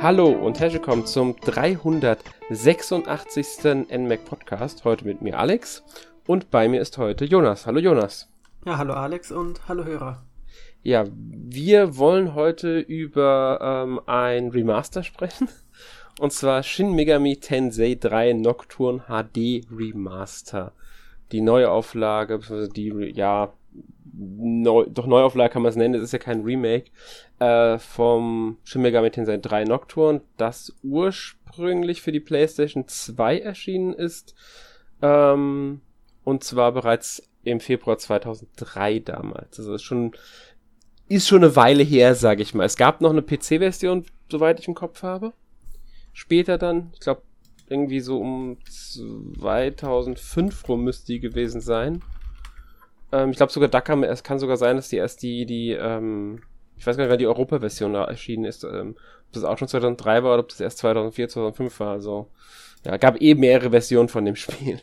Hallo und herzlich willkommen zum 386. NMAC Podcast. Heute mit mir Alex und bei mir ist heute Jonas. Hallo Jonas. Ja, hallo Alex und hallo Hörer. Ja, wir wollen heute über ähm, ein Remaster sprechen. Und zwar Shin Megami Tensei 3 Nocturne HD Remaster. Die Neuauflage, die, ja, neu, doch Neuauflage kann man es nennen, es ist ja kein Remake, äh, vom Shin Megami Tensei 3 Nocturne, das ursprünglich für die PlayStation 2 erschienen ist. Ähm, und zwar bereits im Februar 2003 damals. Also ist schon, ist schon eine Weile her, sage ich mal. Es gab noch eine PC-Version, soweit ich im Kopf habe. Später dann, ich glaube, irgendwie so um 2005 rum müsste die gewesen sein. Ähm, ich glaube sogar da kann es kann sogar sein, dass die erst die, die, ähm, ich weiß gar nicht, wann die Europa-Version da erschienen ist, ähm, ob das auch schon 2003 war oder ob das erst 2004, 2005 war. Also, ja, gab eh mehrere Versionen von dem Spiel.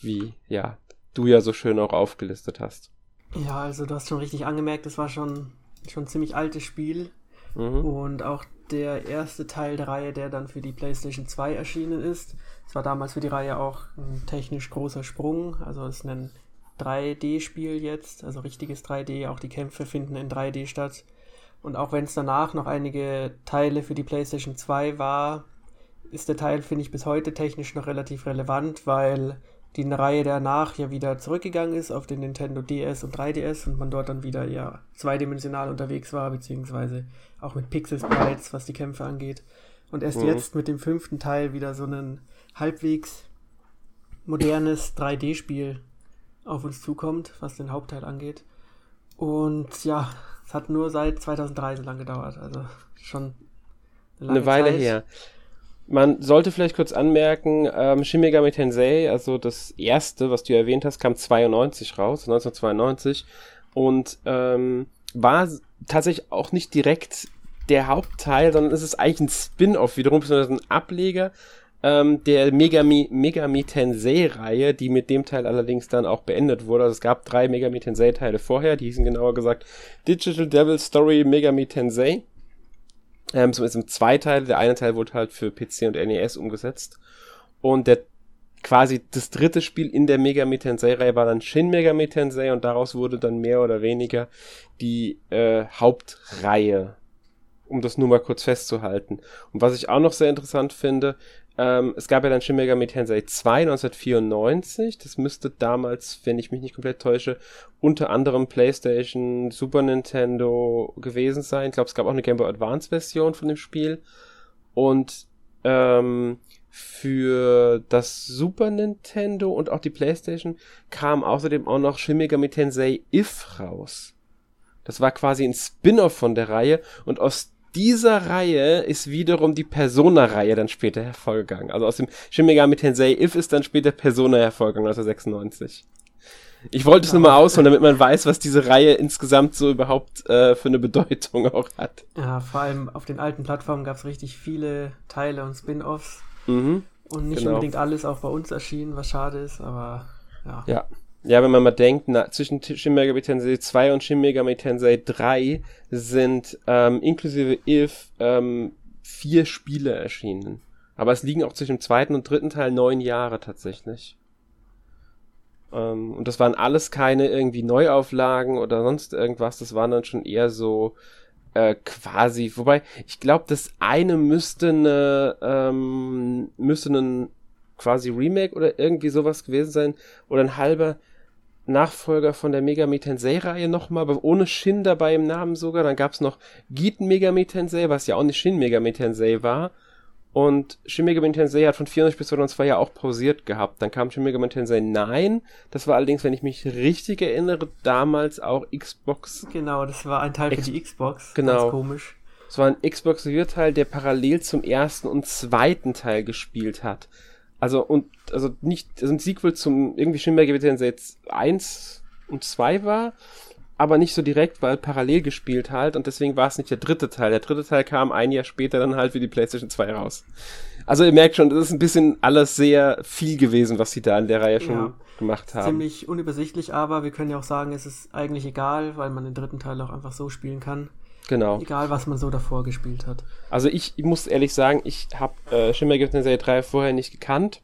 Wie, ja, du ja so schön auch aufgelistet hast. Ja, also du hast schon richtig angemerkt, das war schon, schon ein ziemlich altes Spiel. Mhm. Und auch der erste Teil der Reihe, der dann für die PlayStation 2 erschienen ist. Es war damals für die Reihe auch ein technisch großer Sprung. Also es ist ein 3D-Spiel jetzt, also richtiges 3D. Auch die Kämpfe finden in 3D statt. Und auch wenn es danach noch einige Teile für die PlayStation 2 war, ist der Teil, finde ich, bis heute technisch noch relativ relevant, weil die Reihe danach ja wieder zurückgegangen ist auf den Nintendo DS und 3DS und man dort dann wieder ja zweidimensional unterwegs war, beziehungsweise auch mit Pixel Sprites, was die Kämpfe angeht. Und erst mhm. jetzt mit dem fünften Teil wieder so ein halbwegs modernes 3D-Spiel auf uns zukommt, was den Hauptteil angeht. Und ja, es hat nur seit 2003 so lange gedauert, also schon eine, eine Weile Zeit. her. Man sollte vielleicht kurz anmerken, ähm, Shin Megami Tensei, also das erste, was du erwähnt hast, kam 92 raus, 1992 und ähm, war tatsächlich auch nicht direkt der Hauptteil, sondern es ist eigentlich ein Spin-off wiederum, beziehungsweise ein Ableger ähm, der Megami, Megami Tensei-Reihe, die mit dem Teil allerdings dann auch beendet wurde. Also es gab drei Megami Tensei-Teile vorher, die hießen genauer gesagt Digital Devil Story Megami Tensei. Ähm, zumindest im zwei Teile. Der eine Teil wurde halt für PC und NES umgesetzt. Und der quasi das dritte Spiel in der Megami Tensei-Reihe war dann Shin Megami Tensei und daraus wurde dann mehr oder weniger die äh, Hauptreihe, um das nur mal kurz festzuhalten. Und was ich auch noch sehr interessant finde, ähm, es gab ja dann Shin Megami Tensei 2 1994. Das müsste damals, wenn ich mich nicht komplett täusche, unter anderem PlayStation, Super Nintendo gewesen sein. Ich glaube, es gab auch eine Game Boy Advance Version von dem Spiel. Und ähm, für das Super Nintendo und auch die PlayStation kam außerdem auch noch Shin Megami Tensei If raus. Das war quasi ein Spin-off von der Reihe und aus dieser Reihe ist wiederum die Persona-Reihe dann später hervorgegangen. Also aus dem Shin Megami Tensei If ist dann später Persona hervorgegangen, 1996. Ich wollte es nur mal ausholen, damit man weiß, was diese Reihe insgesamt so überhaupt äh, für eine Bedeutung auch hat. Ja, vor allem auf den alten Plattformen gab es richtig viele Teile und Spin-offs. Mhm, und nicht genau. unbedingt alles auch bei uns erschienen, was schade ist, aber ja. Ja, ja, wenn man mal denkt, na, zwischen Shin Megami Tensei 2 und Shin Megami Tensei 3 sind ähm, inklusive If ähm, vier Spiele erschienen. Aber es liegen auch zwischen dem zweiten und dritten Teil neun Jahre tatsächlich. Ähm, und das waren alles keine irgendwie Neuauflagen oder sonst irgendwas. Das waren dann schon eher so äh, quasi. Wobei, ich glaube, das eine müsste eine ähm, müsste ein quasi Remake oder irgendwie sowas gewesen sein. Oder ein halber Nachfolger von der Megami Tensei-Reihe nochmal, aber ohne Shin dabei im Namen sogar. Dann gab's noch Giten Megami Tensei, was ja auch nicht Shin Megami Tensei war. Und Shin Megami Tensei hat von 94 bis 2002 ja auch pausiert gehabt. Dann kam Shin Megami Tensei 9. Das war allerdings, wenn ich mich richtig erinnere, damals auch Xbox. Genau, das war ein Teil Ex für die Xbox. Genau. Ganz komisch. Es war ein Xbox-Teil, der parallel zum ersten und zweiten Teil gespielt hat. Also, und, also nicht, also ein Sequel zum irgendwie Shin Megami Tensei 1 und 2 war, aber nicht so direkt, weil parallel gespielt halt und deswegen war es nicht der dritte Teil. Der dritte Teil kam ein Jahr später dann halt für die PlayStation 2 raus. Also ihr merkt schon, das ist ein bisschen alles sehr viel gewesen, was sie da in der Reihe schon ja, gemacht haben. Ziemlich unübersichtlich, aber wir können ja auch sagen, es ist eigentlich egal, weil man den dritten Teil auch einfach so spielen kann. Genau. Egal, was man so davor gespielt hat. Also ich, ich muss ehrlich sagen, ich habe äh, Shin Megami Tensei 3 vorher nicht gekannt.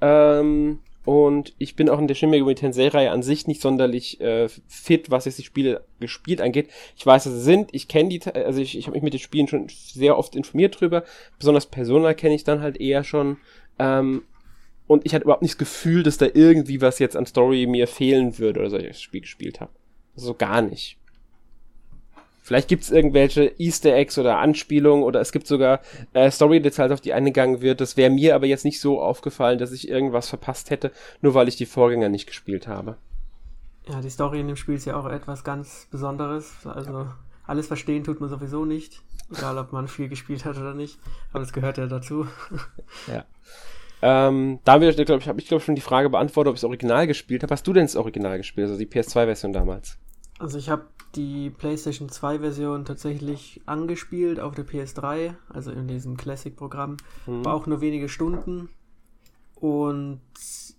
Ähm, und ich bin auch in der Shin Megami Tensei-Reihe an sich nicht sonderlich äh, fit, was jetzt die Spiele gespielt angeht. Ich weiß, dass sie sind, ich kenne die, also ich, ich habe mich mit den Spielen schon sehr oft informiert drüber. Besonders Persona kenne ich dann halt eher schon. Ähm, und ich hatte überhaupt nicht das Gefühl, dass da irgendwie was jetzt an Story mir fehlen würde oder so, ich das Spiel gespielt habe. Also gar nicht. Vielleicht gibt es irgendwelche Easter Eggs oder Anspielungen oder es gibt sogar äh, Story-Details, auf die eingegangen wird. Das wäre mir aber jetzt nicht so aufgefallen, dass ich irgendwas verpasst hätte, nur weil ich die Vorgänger nicht gespielt habe. Ja, die Story in dem Spiel ist ja auch etwas ganz Besonderes. Also alles verstehen tut man sowieso nicht, egal ob man viel gespielt hat oder nicht. Aber das gehört ja dazu. Ja. Ähm, da habe ich, glaube ich, habe ich glaube schon die Frage beantwortet, ob ich das Original gespielt habe. Hast du denn das Original gespielt, also die PS2-Version damals? Also ich habe die PlayStation 2 Version tatsächlich angespielt auf der PS3, also in diesem Classic-Programm. Mhm. War auch nur wenige Stunden. Und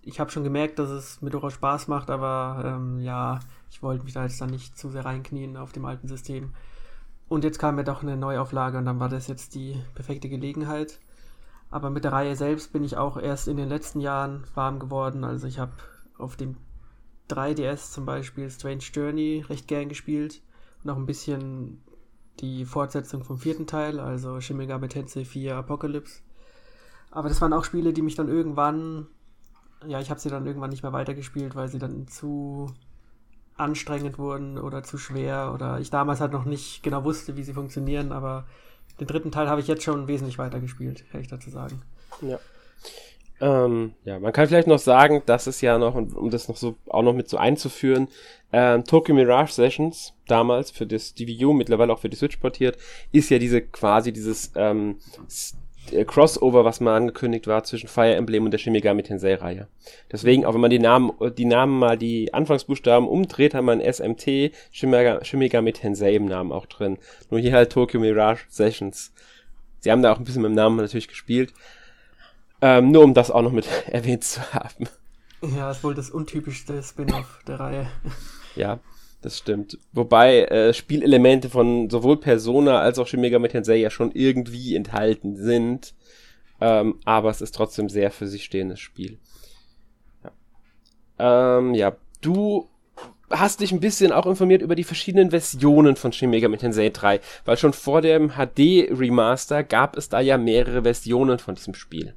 ich habe schon gemerkt, dass es mir durchaus Spaß macht, aber ähm, ja, ich wollte mich da jetzt dann nicht zu sehr reinknien auf dem alten System. Und jetzt kam mir doch eine Neuauflage und dann war das jetzt die perfekte Gelegenheit. Aber mit der Reihe selbst bin ich auch erst in den letzten Jahren warm geworden. Also ich habe auf dem 3DS zum Beispiel Strange Journey recht gern gespielt und auch ein bisschen die Fortsetzung vom vierten Teil, also Shin Tensei 4 Apocalypse. Aber das waren auch Spiele, die mich dann irgendwann, ja, ich habe sie dann irgendwann nicht mehr weitergespielt, weil sie dann zu anstrengend wurden oder zu schwer oder ich damals halt noch nicht genau wusste, wie sie funktionieren, aber den dritten Teil habe ich jetzt schon wesentlich weitergespielt, kann ich dazu sagen. Ja. Ähm, ja, man kann vielleicht noch sagen, dass es ja noch, um das noch so auch noch mit so einzuführen, ähm, Tokyo Mirage Sessions damals für das DVU, mittlerweile auch für die Switch portiert, ist ja diese quasi dieses ähm, äh, Crossover, was mal angekündigt war zwischen Fire Emblem und der Shin Megami Tensei Reihe. Deswegen, auch wenn man die Namen, die Namen mal die Anfangsbuchstaben umdreht, hat man SMT Shin Megami Tensei im Namen auch drin. Nur hier halt Tokyo Mirage Sessions. Sie haben da auch ein bisschen mit dem Namen natürlich gespielt. Ähm, nur um das auch noch mit erwähnt zu haben. Ja, ist wohl das untypischste Spin-off der Reihe. Ja, das stimmt. Wobei äh, Spielelemente von sowohl Persona als auch Shin Megami Tensei ja schon irgendwie enthalten sind. Ähm, aber es ist trotzdem sehr für sich stehendes Spiel. Ja. Ähm, ja, du hast dich ein bisschen auch informiert über die verschiedenen Versionen von Shin Megami Tensei 3, weil schon vor dem HD Remaster gab es da ja mehrere Versionen von diesem Spiel.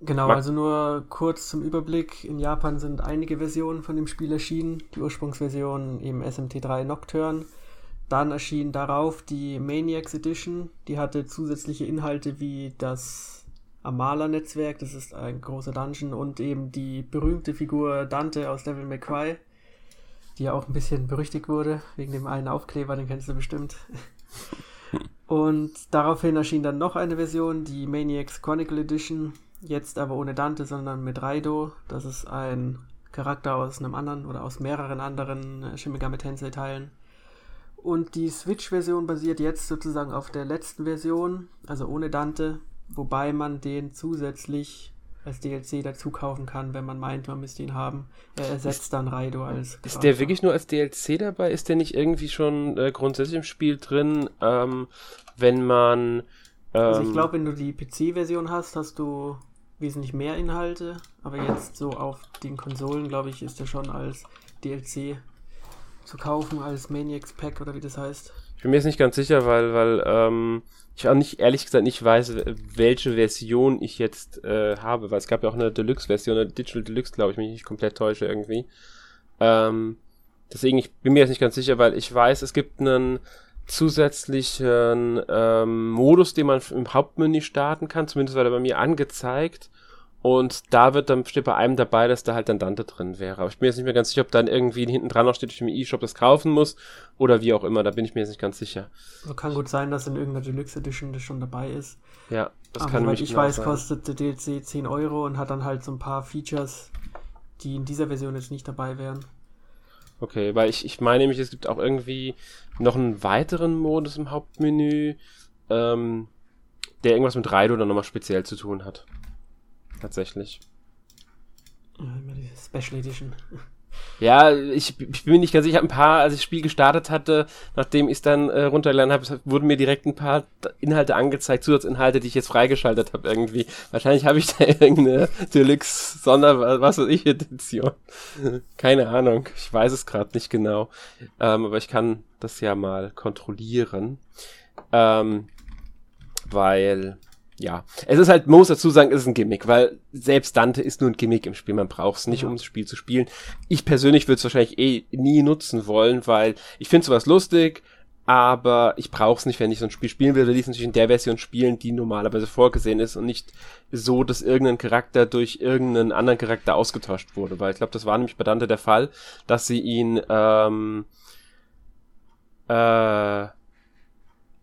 Genau, also nur kurz zum Überblick. In Japan sind einige Versionen von dem Spiel erschienen. Die Ursprungsversion im SMT3 Nocturne. Dann erschien darauf die Maniacs Edition. Die hatte zusätzliche Inhalte wie das Amala-Netzwerk, das ist ein großer Dungeon, und eben die berühmte Figur Dante aus Devil May Cry, die ja auch ein bisschen berüchtigt wurde, wegen dem einen Aufkleber, den kennst du bestimmt. und daraufhin erschien dann noch eine Version, die Maniacs Chronicle Edition, Jetzt aber ohne Dante, sondern mit Raido. Das ist ein Charakter aus einem anderen oder aus mehreren anderen äh, Shin Megami Tensei Teilen. Und die Switch-Version basiert jetzt sozusagen auf der letzten Version, also ohne Dante, wobei man den zusätzlich als DLC dazu kaufen kann, wenn man meint, man müsste ihn haben. Er ersetzt dann Raido als. Charakter. Ist der wirklich nur als DLC dabei? Ist der nicht irgendwie schon äh, grundsätzlich im Spiel drin, ähm, wenn man. Ähm, also ich ähm, glaube, wenn du die PC-Version hast, hast du wesentlich mehr Inhalte, aber jetzt so auf den Konsolen, glaube ich, ist der schon als DLC zu kaufen, als Maniacs Pack oder wie das heißt. Ich bin mir jetzt nicht ganz sicher, weil, weil ähm, ich auch nicht, ehrlich gesagt, nicht weiß, welche Version ich jetzt äh, habe, weil es gab ja auch eine Deluxe-Version, eine Digital Deluxe, glaube ich, mich nicht komplett täusche irgendwie. Ähm, deswegen, ich bin mir jetzt nicht ganz sicher, weil ich weiß, es gibt einen zusätzlichen ähm, Modus, den man im Hauptmenü starten kann. Zumindest war der bei mir angezeigt. Und da wird dann steht bei einem dabei, dass da halt dann Dante drin wäre. Aber ich bin jetzt nicht mehr ganz sicher, ob dann irgendwie hinten dran noch steht, ich im E-Shop das kaufen muss oder wie auch immer. Da bin ich mir jetzt nicht ganz sicher. Also kann gut sein, dass in irgendeiner Deluxe Edition das schon dabei ist. Ja, das Aber kann weil ich genau weiß, sein. kostet der DLC 10 Euro und hat dann halt so ein paar Features, die in dieser Version jetzt nicht dabei wären. Okay, weil ich, ich meine nämlich, es gibt auch irgendwie noch einen weiteren Modus im Hauptmenü, ähm, der irgendwas mit Raido dann nochmal speziell zu tun hat. Tatsächlich. Ja, immer die Special Edition. Ja, ich, ich bin mir nicht ganz sicher. Ein paar, als ich das Spiel gestartet hatte, nachdem ich es dann äh, runtergeladen habe, wurden mir direkt ein paar Inhalte angezeigt, Zusatzinhalte, die ich jetzt freigeschaltet habe irgendwie. Wahrscheinlich habe ich da irgendeine Deluxe Sonder, was weiß ich, Edition. Keine Ahnung. Ich weiß es gerade nicht genau. Ähm, aber ich kann das ja mal kontrollieren. Ähm, weil ja, es ist halt, man muss dazu sagen, es ist ein Gimmick, weil selbst Dante ist nur ein Gimmick im Spiel. Man braucht es nicht, ja. um das Spiel zu spielen. Ich persönlich würde es wahrscheinlich eh nie nutzen wollen, weil ich finde sowas lustig, aber ich brauche es nicht, wenn ich so ein Spiel spielen will. Will ich natürlich in der Version spielen, die normalerweise vorgesehen ist und nicht so, dass irgendein Charakter durch irgendeinen anderen Charakter ausgetauscht wurde, weil ich glaube, das war nämlich bei Dante der Fall, dass sie ihn ähm, äh,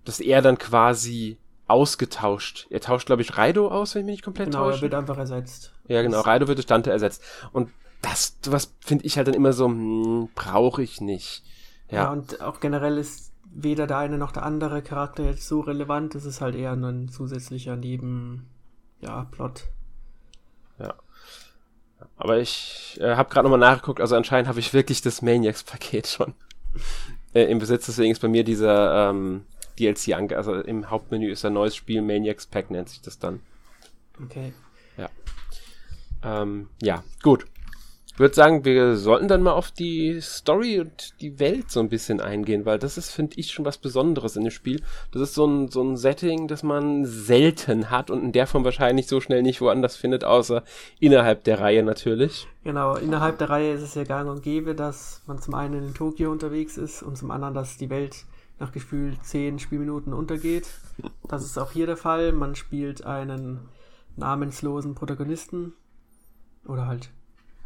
dass er dann quasi ausgetauscht. Er tauscht, glaube ich, Raido aus, wenn ich mich nicht komplett genau, täusche. Genau, er wird einfach ersetzt. Ja, genau. Raido wird durch Dante ersetzt. Und das, was finde ich halt dann immer so, hm, brauche ich nicht. Ja. ja, und auch generell ist weder der eine noch der andere Charakter jetzt so relevant. Es ist halt eher ein zusätzlicher Neben, ja, Plot. Ja. Aber ich äh, habe gerade nochmal nachgeguckt, also anscheinend habe ich wirklich das Maniacs-Paket schon äh, im Besitz, deswegen ist bei mir dieser ähm, DLC ange... Also im Hauptmenü ist ein neues Spiel, Maniacs Pack nennt sich das dann. Okay. Ja. Ähm, ja, gut. Ich würde sagen, wir sollten dann mal auf die Story und die Welt so ein bisschen eingehen, weil das ist, finde ich, schon was Besonderes in dem Spiel. Das ist so ein, so ein Setting, das man selten hat und in der Form wahrscheinlich so schnell nicht woanders findet, außer innerhalb der Reihe natürlich. Genau, innerhalb der Reihe ist es ja gang und gäbe, dass man zum einen in Tokio unterwegs ist und zum anderen, dass die Welt nach gefühlt zehn Spielminuten untergeht. Das ist auch hier der Fall. Man spielt einen namenslosen Protagonisten oder halt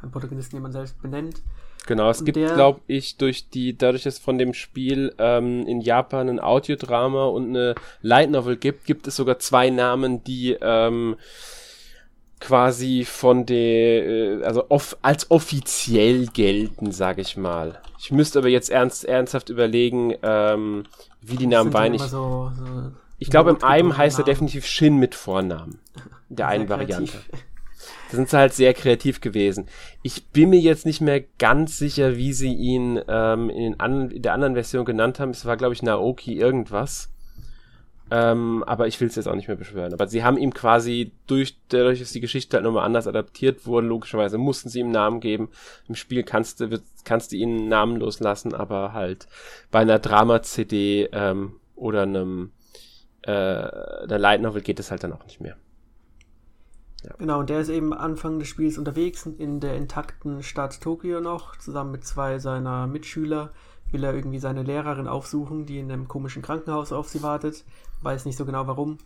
einen Protagonisten, den man selbst benennt. Genau, es gibt, glaube ich, durch die, dadurch, dass es von dem Spiel ähm, in Japan ein Audiodrama und eine Light Novel gibt, gibt es sogar zwei Namen, die ähm, quasi von der, äh, also off, als offiziell gelten, sage ich mal. Ich müsste aber jetzt ernst, ernsthaft überlegen, ähm, wie die Namen waren. Ich, so, so ich glaube, im einen heißt er definitiv Shin mit Vornamen. In der einen Variante. Da sind sie halt sehr kreativ gewesen. Ich bin mir jetzt nicht mehr ganz sicher, wie sie ihn ähm, in, den in der anderen Version genannt haben. Es war, glaube ich, Naoki irgendwas. Ähm, aber ich will es jetzt auch nicht mehr beschwören. Aber sie haben ihm quasi durch, dadurch, dass die Geschichte halt nochmal anders adaptiert wurde, logischerweise mussten sie ihm Namen geben. Im Spiel kannst du, kannst du ihn namenlos lassen, aber halt bei einer Drama-CD ähm, oder einem äh, einer Light Novel geht es halt dann auch nicht mehr. Ja. Genau, und der ist eben Anfang des Spiels unterwegs in der intakten Stadt Tokio noch, zusammen mit zwei seiner Mitschüler will er irgendwie seine Lehrerin aufsuchen, die in einem komischen Krankenhaus auf sie wartet. Weiß nicht so genau warum.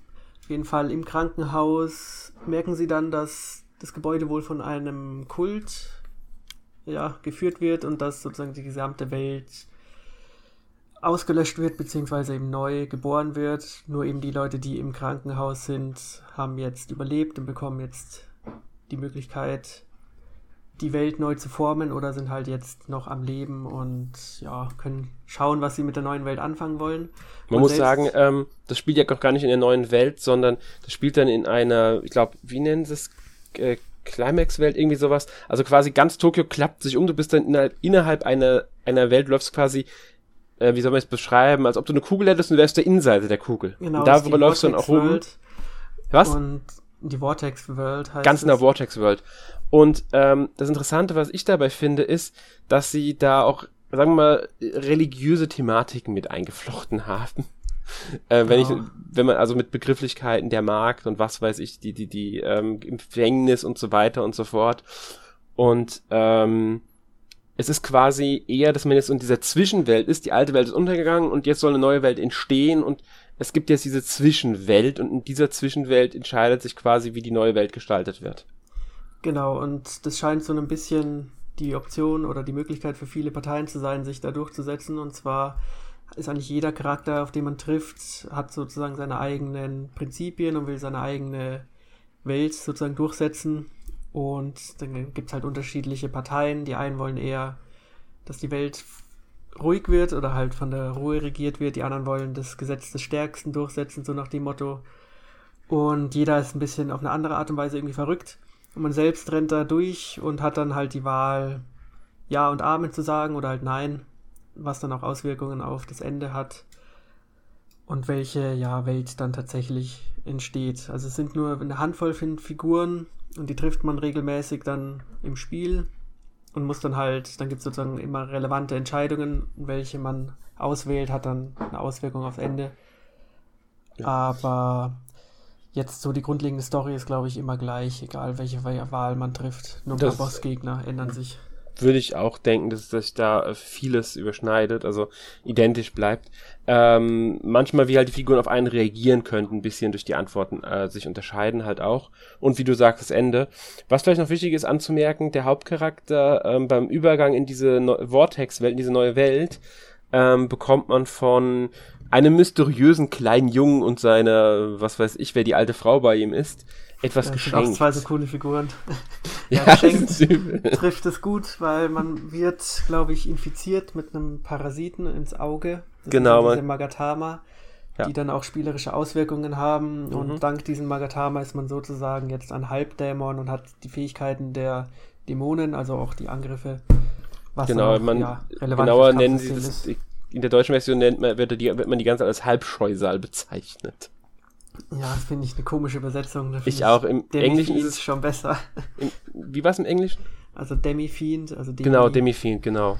Auf jeden Fall im Krankenhaus merken sie dann, dass das Gebäude wohl von einem Kult ja, geführt wird und dass sozusagen die gesamte Welt ausgelöscht wird, beziehungsweise eben neu geboren wird. Nur eben die Leute, die im Krankenhaus sind, haben jetzt überlebt und bekommen jetzt die Möglichkeit, die Welt neu zu formen oder sind halt jetzt noch am Leben und ja, können schauen, was sie mit der neuen Welt anfangen wollen. Man und muss sagen, ähm, das spielt ja auch gar nicht in der neuen Welt, sondern das spielt dann in einer, ich glaube, wie nennen sie es? Äh, Climax-Welt, irgendwie sowas. Also quasi ganz Tokio klappt sich um, du bist dann innerhalb, innerhalb einer, einer Welt, läufst quasi, äh, wie soll man es beschreiben, als ob du eine Kugel hättest und wärst der Innenseite der Kugel. Genau. Und darüber läufst du dann auch rum. Was? Und die Vortex World heißt Ganz in der Vortex World. Und ähm, das Interessante, was ich dabei finde, ist, dass sie da auch, sagen wir mal, religiöse Thematiken mit eingeflochten haben. äh, wenn ja. ich, wenn man also mit Begrifflichkeiten der Markt und was weiß ich, die, die, die ähm, Empfängnis und so weiter und so fort. Und ähm, es ist quasi eher, dass man jetzt in dieser Zwischenwelt ist, die alte Welt ist untergegangen und jetzt soll eine neue Welt entstehen und es gibt jetzt diese Zwischenwelt und in dieser Zwischenwelt entscheidet sich quasi, wie die neue Welt gestaltet wird. Genau, und das scheint so ein bisschen die Option oder die Möglichkeit für viele Parteien zu sein, sich da durchzusetzen. Und zwar ist eigentlich jeder Charakter, auf den man trifft, hat sozusagen seine eigenen Prinzipien und will seine eigene Welt sozusagen durchsetzen. Und dann gibt es halt unterschiedliche Parteien. Die einen wollen eher, dass die Welt ruhig wird oder halt von der Ruhe regiert wird. Die anderen wollen das Gesetz des Stärksten durchsetzen, so nach dem Motto. Und jeder ist ein bisschen auf eine andere Art und Weise irgendwie verrückt. Und man selbst rennt da durch und hat dann halt die Wahl, Ja und Amen zu sagen oder halt Nein, was dann auch Auswirkungen auf das Ende hat und welche ja, Welt dann tatsächlich entsteht. Also es sind nur eine Handvoll Figuren und die trifft man regelmäßig dann im Spiel und muss dann halt, dann gibt es sozusagen immer relevante Entscheidungen, welche man auswählt, hat dann eine Auswirkung aufs Ende. Ja. Aber jetzt so die grundlegende Story ist, glaube ich, immer gleich, egal welche Wahl man trifft. Nur paar Bossgegner ändern sich würde ich auch denken, dass, sich da äh, vieles überschneidet, also identisch bleibt. Ähm, manchmal, wie halt die Figuren auf einen reagieren könnten, ein bisschen durch die Antworten äh, sich unterscheiden halt auch. Und wie du sagst, das Ende. Was vielleicht noch wichtig ist anzumerken, der Hauptcharakter ähm, beim Übergang in diese no Vortex-Welt, in diese neue Welt, ähm, bekommt man von einem mysteriösen kleinen Jungen und seiner, was weiß ich, wer die alte Frau bei ihm ist, etwas ja, geschenkt. Auch zwei so coole Figuren. ja, ja geschenkt trifft es gut, weil man wird, glaube ich, infiziert mit einem Parasiten ins Auge. Das genau. Diese Magatama, ja. die dann auch spielerische Auswirkungen haben. Mhm. Und dank diesem Magatama ist man sozusagen jetzt ein Halbdämon und hat die Fähigkeiten der Dämonen, also auch die Angriffe. Was genau, auch, man, ja, genauer nennen sie das, in der deutschen Version nennt man, wird, die, wird man die ganze Zeit als Halbscheusal bezeichnet. Ja, das finde ich eine komische Übersetzung. Ich, ich auch. Im Englischen ist es schon besser. Im, wie war es im Englischen? Also Demi-Fiend. Also Demi, genau, Demi-Fiend, genau.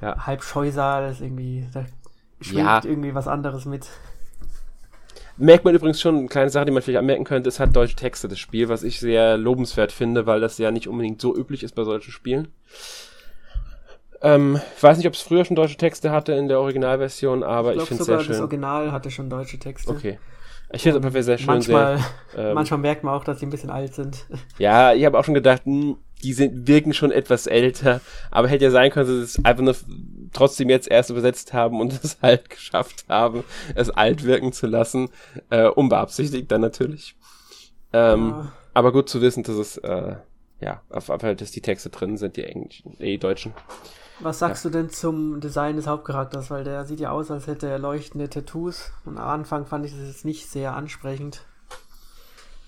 Ja. Halb Scheusal ist irgendwie, da schwingt ja. irgendwie was anderes mit. Merkt man übrigens schon, eine kleine Sache, die man vielleicht anmerken könnte, es hat deutsche Texte, das Spiel, was ich sehr lobenswert finde, weil das ja nicht unbedingt so üblich ist bei solchen Spielen. Ähm, ich weiß nicht, ob es früher schon deutsche Texte hatte in der Originalversion, aber ich, ich finde es sehr schön. Das Original hatte schon deutsche Texte. Okay. Ich finde es aber sehr schön. Manchmal, sehr, ähm, manchmal merkt man auch, dass sie ein bisschen alt sind. Ja, ich habe auch schon gedacht, mh, hm, die sind, wirken schon etwas älter, aber hätte ja sein können, dass sie es einfach nur trotzdem jetzt erst übersetzt haben und es halt geschafft haben, es alt wirken zu lassen. Äh, unbeabsichtigt dann natürlich. Ähm, ja. Aber gut zu wissen, dass es, äh, ja, auf, auf, dass die Texte drin sind, die englischen, die deutschen. Was sagst ja. du denn zum Design des Hauptcharakters? Weil der sieht ja aus, als hätte er leuchtende Tattoos. Und am Anfang fand ich das jetzt nicht sehr ansprechend.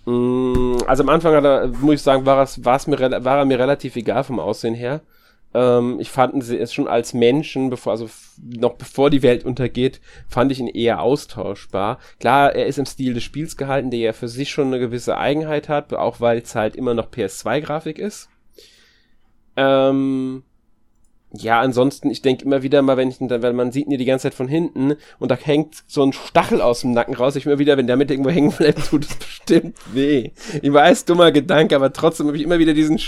Mm, also am Anfang hat er, muss ich sagen, war, es, war, es mir, war er mir relativ egal vom Aussehen her. Ähm, ich fand es schon als Menschen, bevor, also noch bevor die Welt untergeht, fand ich ihn eher austauschbar. Klar, er ist im Stil des Spiels gehalten, der ja für sich schon eine gewisse Eigenheit hat, auch weil es halt immer noch PS2-Grafik ist. Ähm, ja, ansonsten, ich denke immer wieder mal, wenn ich, weil man sieht ihn ja die ganze Zeit von hinten und da hängt so ein Stachel aus dem Nacken raus. Ich immer wieder, wenn der mit irgendwo hängen bleibt, tut es bestimmt weh. Ich weiß, dummer Gedanke, aber trotzdem habe ich immer wieder diesen,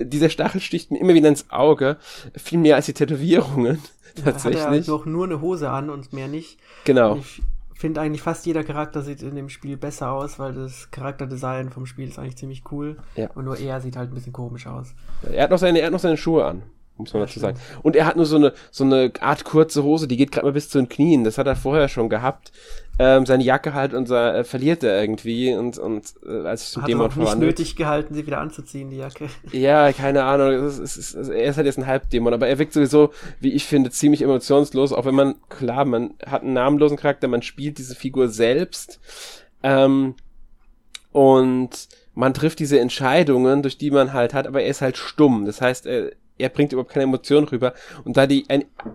dieser Stachel sticht mir immer wieder ins Auge. Viel mehr als die Tätowierungen. tatsächlich. Hat er doch nur eine Hose an und mehr nicht. Genau. Ich finde eigentlich fast jeder Charakter sieht in dem Spiel besser aus, weil das Charakterdesign vom Spiel ist eigentlich ziemlich cool. Ja. Und nur er sieht halt ein bisschen komisch aus. Er hat noch seine, er hat noch seine Schuhe an muss man dazu sagen. Und er hat nur so eine, so eine Art kurze Hose, die geht gerade mal bis zu den Knien. Das hat er vorher schon gehabt. Ähm, seine Jacke halt und äh, verliert er irgendwie und, und äh, als ich zum Dämon verwandelt. nicht nötig gehalten, sie wieder anzuziehen, die Jacke. Ja, keine Ahnung. Es ist, es ist, er ist halt jetzt ein Halbdämon, aber er wirkt sowieso, wie ich finde, ziemlich emotionslos, auch wenn man, klar, man hat einen namenlosen Charakter, man spielt diese Figur selbst. Ähm, und man trifft diese Entscheidungen, durch die man halt hat, aber er ist halt stumm. Das heißt, er, er bringt überhaupt keine Emotionen rüber. Und da die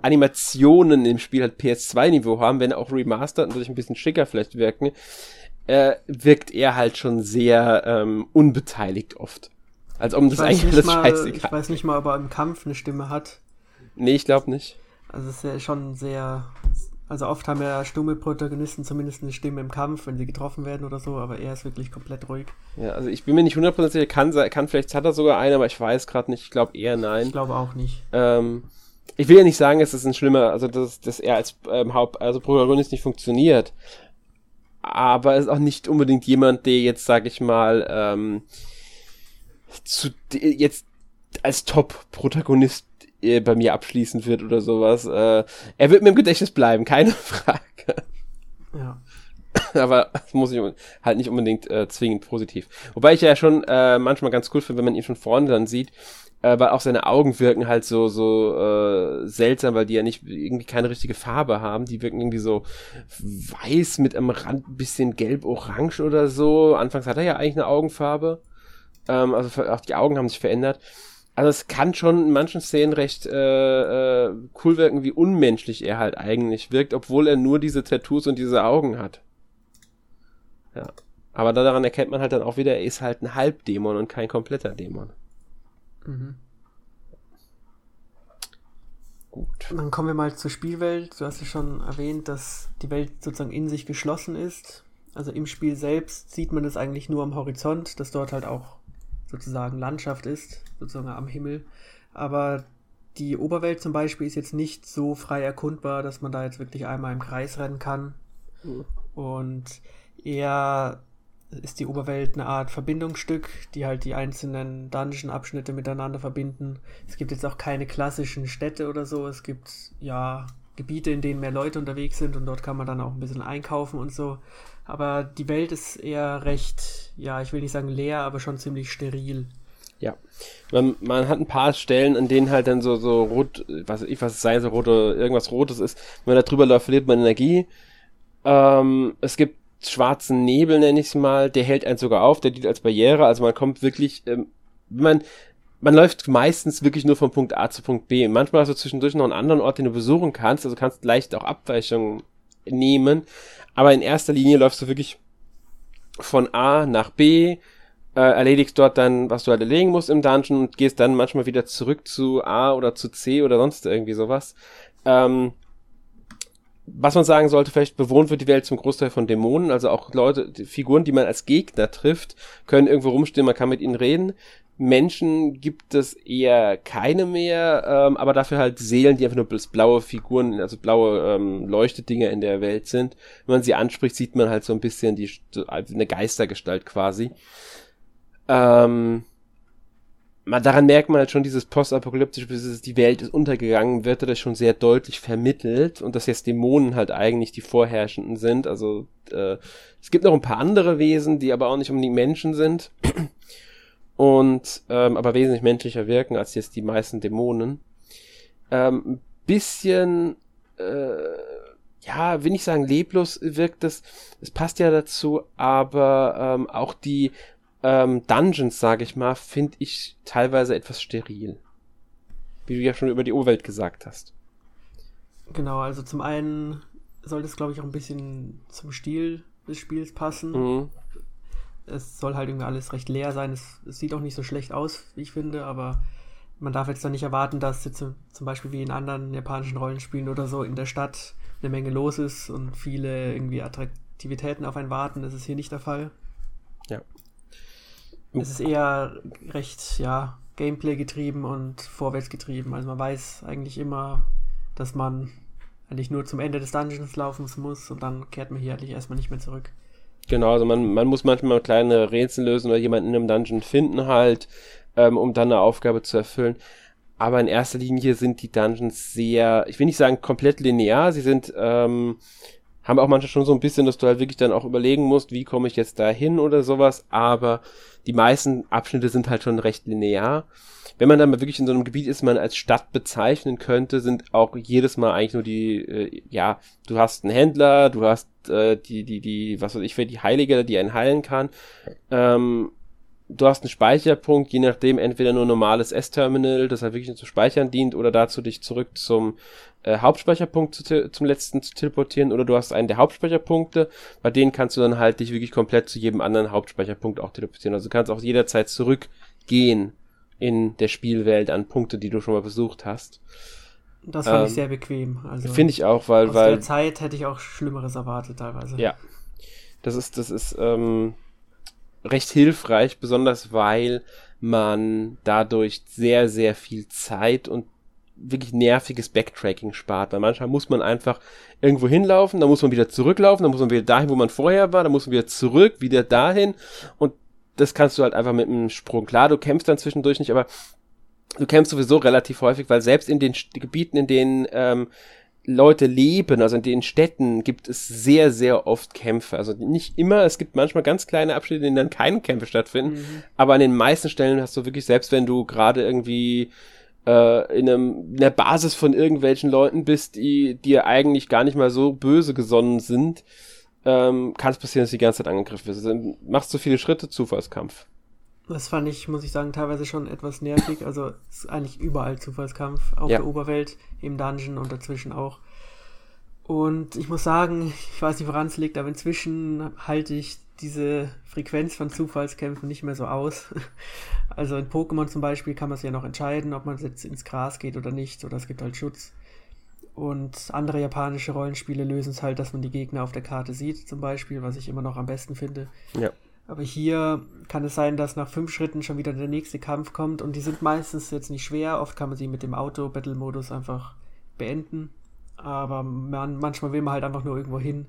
Animationen im Spiel halt PS2-Niveau haben, wenn auch remastered und dadurch ein bisschen schicker vielleicht wirken, äh, wirkt er halt schon sehr ähm, unbeteiligt oft. Als ob das eigentlich alles mal, scheißegal Ich weiß nicht mal, ob er im Kampf eine Stimme hat. Nee, ich glaube nicht. Also es ist ja schon sehr, also oft haben ja stumme Protagonisten zumindest eine Stimme im Kampf, wenn sie getroffen werden oder so, aber er ist wirklich komplett ruhig. Ja, also ich bin mir nicht hundertprozentig sicher, kann, kann vielleicht hat er sogar einen, aber ich weiß gerade nicht. Ich glaube eher nein. Ich glaube auch nicht. Ähm, ich will ja nicht sagen, es ist ein schlimmer, also dass, dass er als ähm, Haupt, also Protagonist nicht funktioniert. Aber er ist auch nicht unbedingt jemand, der jetzt, sag ich mal, ähm, zu jetzt als Top-Protagonist bei mir abschließen wird oder sowas. Äh, er wird mir im Gedächtnis bleiben, keine Frage. Ja. Aber das muss ich halt nicht unbedingt äh, zwingend positiv. Wobei ich ja schon äh, manchmal ganz cool finde, wenn man ihn von vorne dann sieht, äh, weil auch seine Augen wirken halt so so äh, seltsam, weil die ja nicht irgendwie keine richtige Farbe haben. Die wirken irgendwie so weiß mit am Rand ein bisschen gelb-orange oder so. Anfangs hat er ja eigentlich eine Augenfarbe. Ähm, also auch die Augen haben sich verändert. Also es kann schon in manchen Szenen recht äh, äh, cool wirken, wie unmenschlich er halt eigentlich wirkt, obwohl er nur diese Tattoos und diese Augen hat. Ja. Aber daran erkennt man halt dann auch wieder, er ist halt ein Halbdämon und kein kompletter Dämon. Mhm. Gut. Dann kommen wir mal zur Spielwelt. Du hast ja schon erwähnt, dass die Welt sozusagen in sich geschlossen ist. Also im Spiel selbst sieht man es eigentlich nur am Horizont, dass dort halt auch sozusagen Landschaft ist, sozusagen am Himmel. Aber die Oberwelt zum Beispiel ist jetzt nicht so frei erkundbar, dass man da jetzt wirklich einmal im Kreis rennen kann. Mhm. Und eher ist die Oberwelt eine Art Verbindungsstück, die halt die einzelnen Dungeon-Abschnitte miteinander verbinden. Es gibt jetzt auch keine klassischen Städte oder so. Es gibt ja Gebiete, in denen mehr Leute unterwegs sind und dort kann man dann auch ein bisschen einkaufen und so. Aber die Welt ist eher recht, ja, ich will nicht sagen leer, aber schon ziemlich steril. Ja. Man, man hat ein paar Stellen, an denen halt dann so, so rot, was ich, was es sei, so rote, irgendwas Rotes ist. Wenn man da drüber läuft, verliert man Energie. Ähm, es gibt schwarzen Nebel, nenne ich es mal, der hält einen sogar auf, der dient als Barriere, also man kommt wirklich, ähm, man, man läuft meistens wirklich nur von Punkt A zu Punkt B. Manchmal hast du zwischendurch noch einen anderen Ort, den du besuchen kannst, also kannst leicht auch Abweichungen nehmen, aber in erster Linie läufst du wirklich von A nach B, äh, erledigst dort dann, was du halt erledigen musst im Dungeon und gehst dann manchmal wieder zurück zu A oder zu C oder sonst irgendwie sowas. Ähm, was man sagen sollte, vielleicht bewohnt wird die Welt zum Großteil von Dämonen, also auch Leute, die Figuren, die man als Gegner trifft, können irgendwo rumstehen, man kann mit ihnen reden. Menschen gibt es eher keine mehr, ähm, aber dafür halt Seelen, die einfach nur blaue Figuren, also blaue ähm, Leuchtedinger in der Welt sind. Wenn man sie anspricht, sieht man halt so ein bisschen die eine Geistergestalt quasi. Ähm, man, daran merkt man halt schon dieses postapokalyptische, dieses, die Welt ist untergegangen, wird das schon sehr deutlich vermittelt und dass jetzt Dämonen halt eigentlich die Vorherrschenden sind. Also äh, es gibt noch ein paar andere Wesen, die aber auch nicht um die Menschen sind und ähm, aber wesentlich menschlicher wirken als jetzt die meisten Dämonen. Ähm, ein bisschen äh, ja, will ich sagen, leblos wirkt es. Es passt ja dazu, aber ähm, auch die ähm, Dungeons, sage ich mal, finde ich teilweise etwas steril. Wie du ja schon über die Urwelt gesagt hast. Genau, also zum einen sollte es, glaube ich, auch ein bisschen zum Stil des Spiels passen. Mhm. Es soll halt irgendwie alles recht leer sein. Es, es, sieht auch nicht so schlecht aus, wie ich finde, aber man darf jetzt dann nicht erwarten, dass jetzt zum Beispiel wie in anderen japanischen Rollenspielen oder so in der Stadt eine Menge los ist und viele irgendwie Attraktivitäten auf einen warten. Das ist hier nicht der Fall. Ja. Es ist eher recht, ja, Gameplay getrieben und vorwärts getrieben. Also man weiß eigentlich immer, dass man eigentlich nur zum Ende des Dungeons laufen muss und dann kehrt man hier eigentlich erstmal nicht mehr zurück. Genau, also man, man muss manchmal kleine Rätsel lösen oder jemanden in einem Dungeon finden halt, ähm, um dann eine Aufgabe zu erfüllen. Aber in erster Linie sind die Dungeons sehr, ich will nicht sagen komplett linear, sie sind, ähm, haben auch manchmal schon so ein bisschen, dass du halt wirklich dann auch überlegen musst, wie komme ich jetzt da hin oder sowas, aber die meisten Abschnitte sind halt schon recht linear. Wenn man dann mal wirklich in so einem Gebiet ist, man als Stadt bezeichnen könnte, sind auch jedes Mal eigentlich nur die, äh, ja, du hast einen Händler, du hast äh, die, die, die, was weiß ich, für die Heilige, die einen heilen kann. Ähm, du hast einen Speicherpunkt, je nachdem entweder nur normales S-Terminal, das halt wirklich nur zu speichern dient, oder dazu dich zurück zum äh, Hauptspeicherpunkt zu, zum letzten zu teleportieren, oder du hast einen der Hauptspeicherpunkte, bei denen kannst du dann halt dich wirklich komplett zu jedem anderen Hauptspeicherpunkt auch teleportieren. Also du kannst auch jederzeit zurückgehen in der Spielwelt an Punkte, die du schon mal besucht hast. Das fand ähm, ich sehr bequem. Also Finde ich auch, weil, aus weil. der Zeit hätte ich auch Schlimmeres erwartet teilweise. Ja. Das ist, das ist, ähm, recht hilfreich, besonders weil man dadurch sehr, sehr viel Zeit und wirklich nerviges Backtracking spart, weil manchmal muss man einfach irgendwo hinlaufen, dann muss man wieder zurücklaufen, dann muss man wieder dahin, wo man vorher war, dann muss man wieder zurück, wieder dahin und das kannst du halt einfach mit einem Sprung. Klar, du kämpfst dann zwischendurch nicht, aber du kämpfst sowieso relativ häufig, weil selbst in den Gebieten, in denen ähm, Leute leben, also in den Städten gibt es sehr, sehr oft Kämpfe. Also nicht immer, es gibt manchmal ganz kleine Abschnitte, in denen dann keine Kämpfe stattfinden, mhm. aber an den meisten Stellen hast du wirklich, selbst wenn du gerade irgendwie äh, in, einem, in der Basis von irgendwelchen Leuten bist, die dir eigentlich gar nicht mal so böse gesonnen sind, ähm, kann es passieren, dass du die ganze Zeit angegriffen wirst. Also, machst du viele Schritte, Zufallskampf. Das fand ich, muss ich sagen, teilweise schon etwas nervig. Also es ist eigentlich überall Zufallskampf. Auf ja. der Oberwelt, im Dungeon und dazwischen auch. Und ich muss sagen, ich weiß nicht, woran es liegt, aber inzwischen halte ich diese Frequenz von Zufallskämpfen nicht mehr so aus. Also in Pokémon zum Beispiel kann man es ja noch entscheiden, ob man jetzt ins Gras geht oder nicht, oder es gibt halt Schutz. Und andere japanische Rollenspiele lösen es halt, dass man die Gegner auf der Karte sieht, zum Beispiel, was ich immer noch am besten finde. Ja. Aber hier kann es sein, dass nach fünf Schritten schon wieder der nächste Kampf kommt und die sind meistens jetzt nicht schwer. Oft kann man sie mit dem Auto-Battle-Modus einfach beenden. Aber man, manchmal will man halt einfach nur irgendwo hin.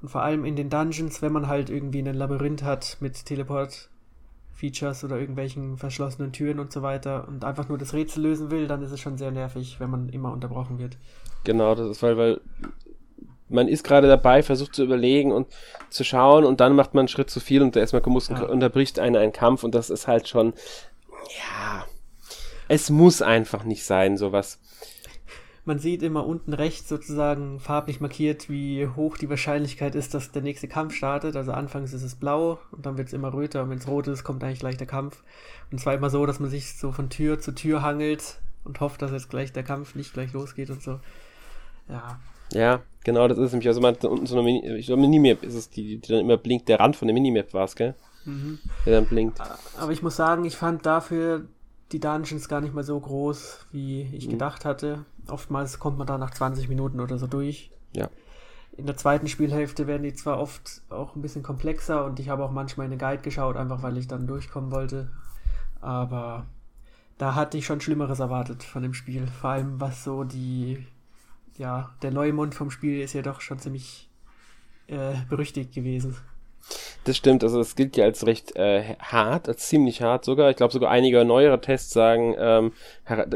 Und vor allem in den Dungeons, wenn man halt irgendwie ein Labyrinth hat mit Teleport-Features oder irgendwelchen verschlossenen Türen und so weiter und einfach nur das Rätsel lösen will, dann ist es schon sehr nervig, wenn man immer unterbrochen wird. Genau, das ist weil, weil man ist gerade dabei, versucht zu überlegen und zu schauen und dann macht man einen Schritt zu viel und erstmal muss, ja. unterbricht einer einen Kampf und das ist halt schon, ja, es muss einfach nicht sein, sowas. Man sieht immer unten rechts sozusagen farblich markiert, wie hoch die Wahrscheinlichkeit ist, dass der nächste Kampf startet. Also anfangs ist es blau und dann wird es immer röter und wenn es rot ist, kommt eigentlich gleich der Kampf. Und zwar immer so, dass man sich so von Tür zu Tür hangelt und hofft, dass jetzt gleich der Kampf nicht gleich losgeht und so. Ja, ja, genau, das ist nämlich, also man hat unten so eine Mini, ich glaube, Minimap ist es, die, die dann immer blinkt, der Rand von der Minimap war es, gell? Mhm. Der dann blinkt. Aber ich muss sagen, ich fand dafür die Dungeons gar nicht mal so groß, wie ich mhm. gedacht hatte. Oftmals kommt man da nach 20 Minuten oder so durch. Ja. In der zweiten Spielhälfte werden die zwar oft auch ein bisschen komplexer und ich habe auch manchmal in eine Guide geschaut, einfach weil ich dann durchkommen wollte. Aber da hatte ich schon Schlimmeres erwartet von dem Spiel. Vor allem was so die ja, der Neumond vom Spiel ist ja doch schon ziemlich äh, berüchtigt gewesen. Das stimmt, also es gilt ja als recht äh, hart, als ziemlich hart sogar. Ich glaube sogar einige neuere Tests sagen, ähm,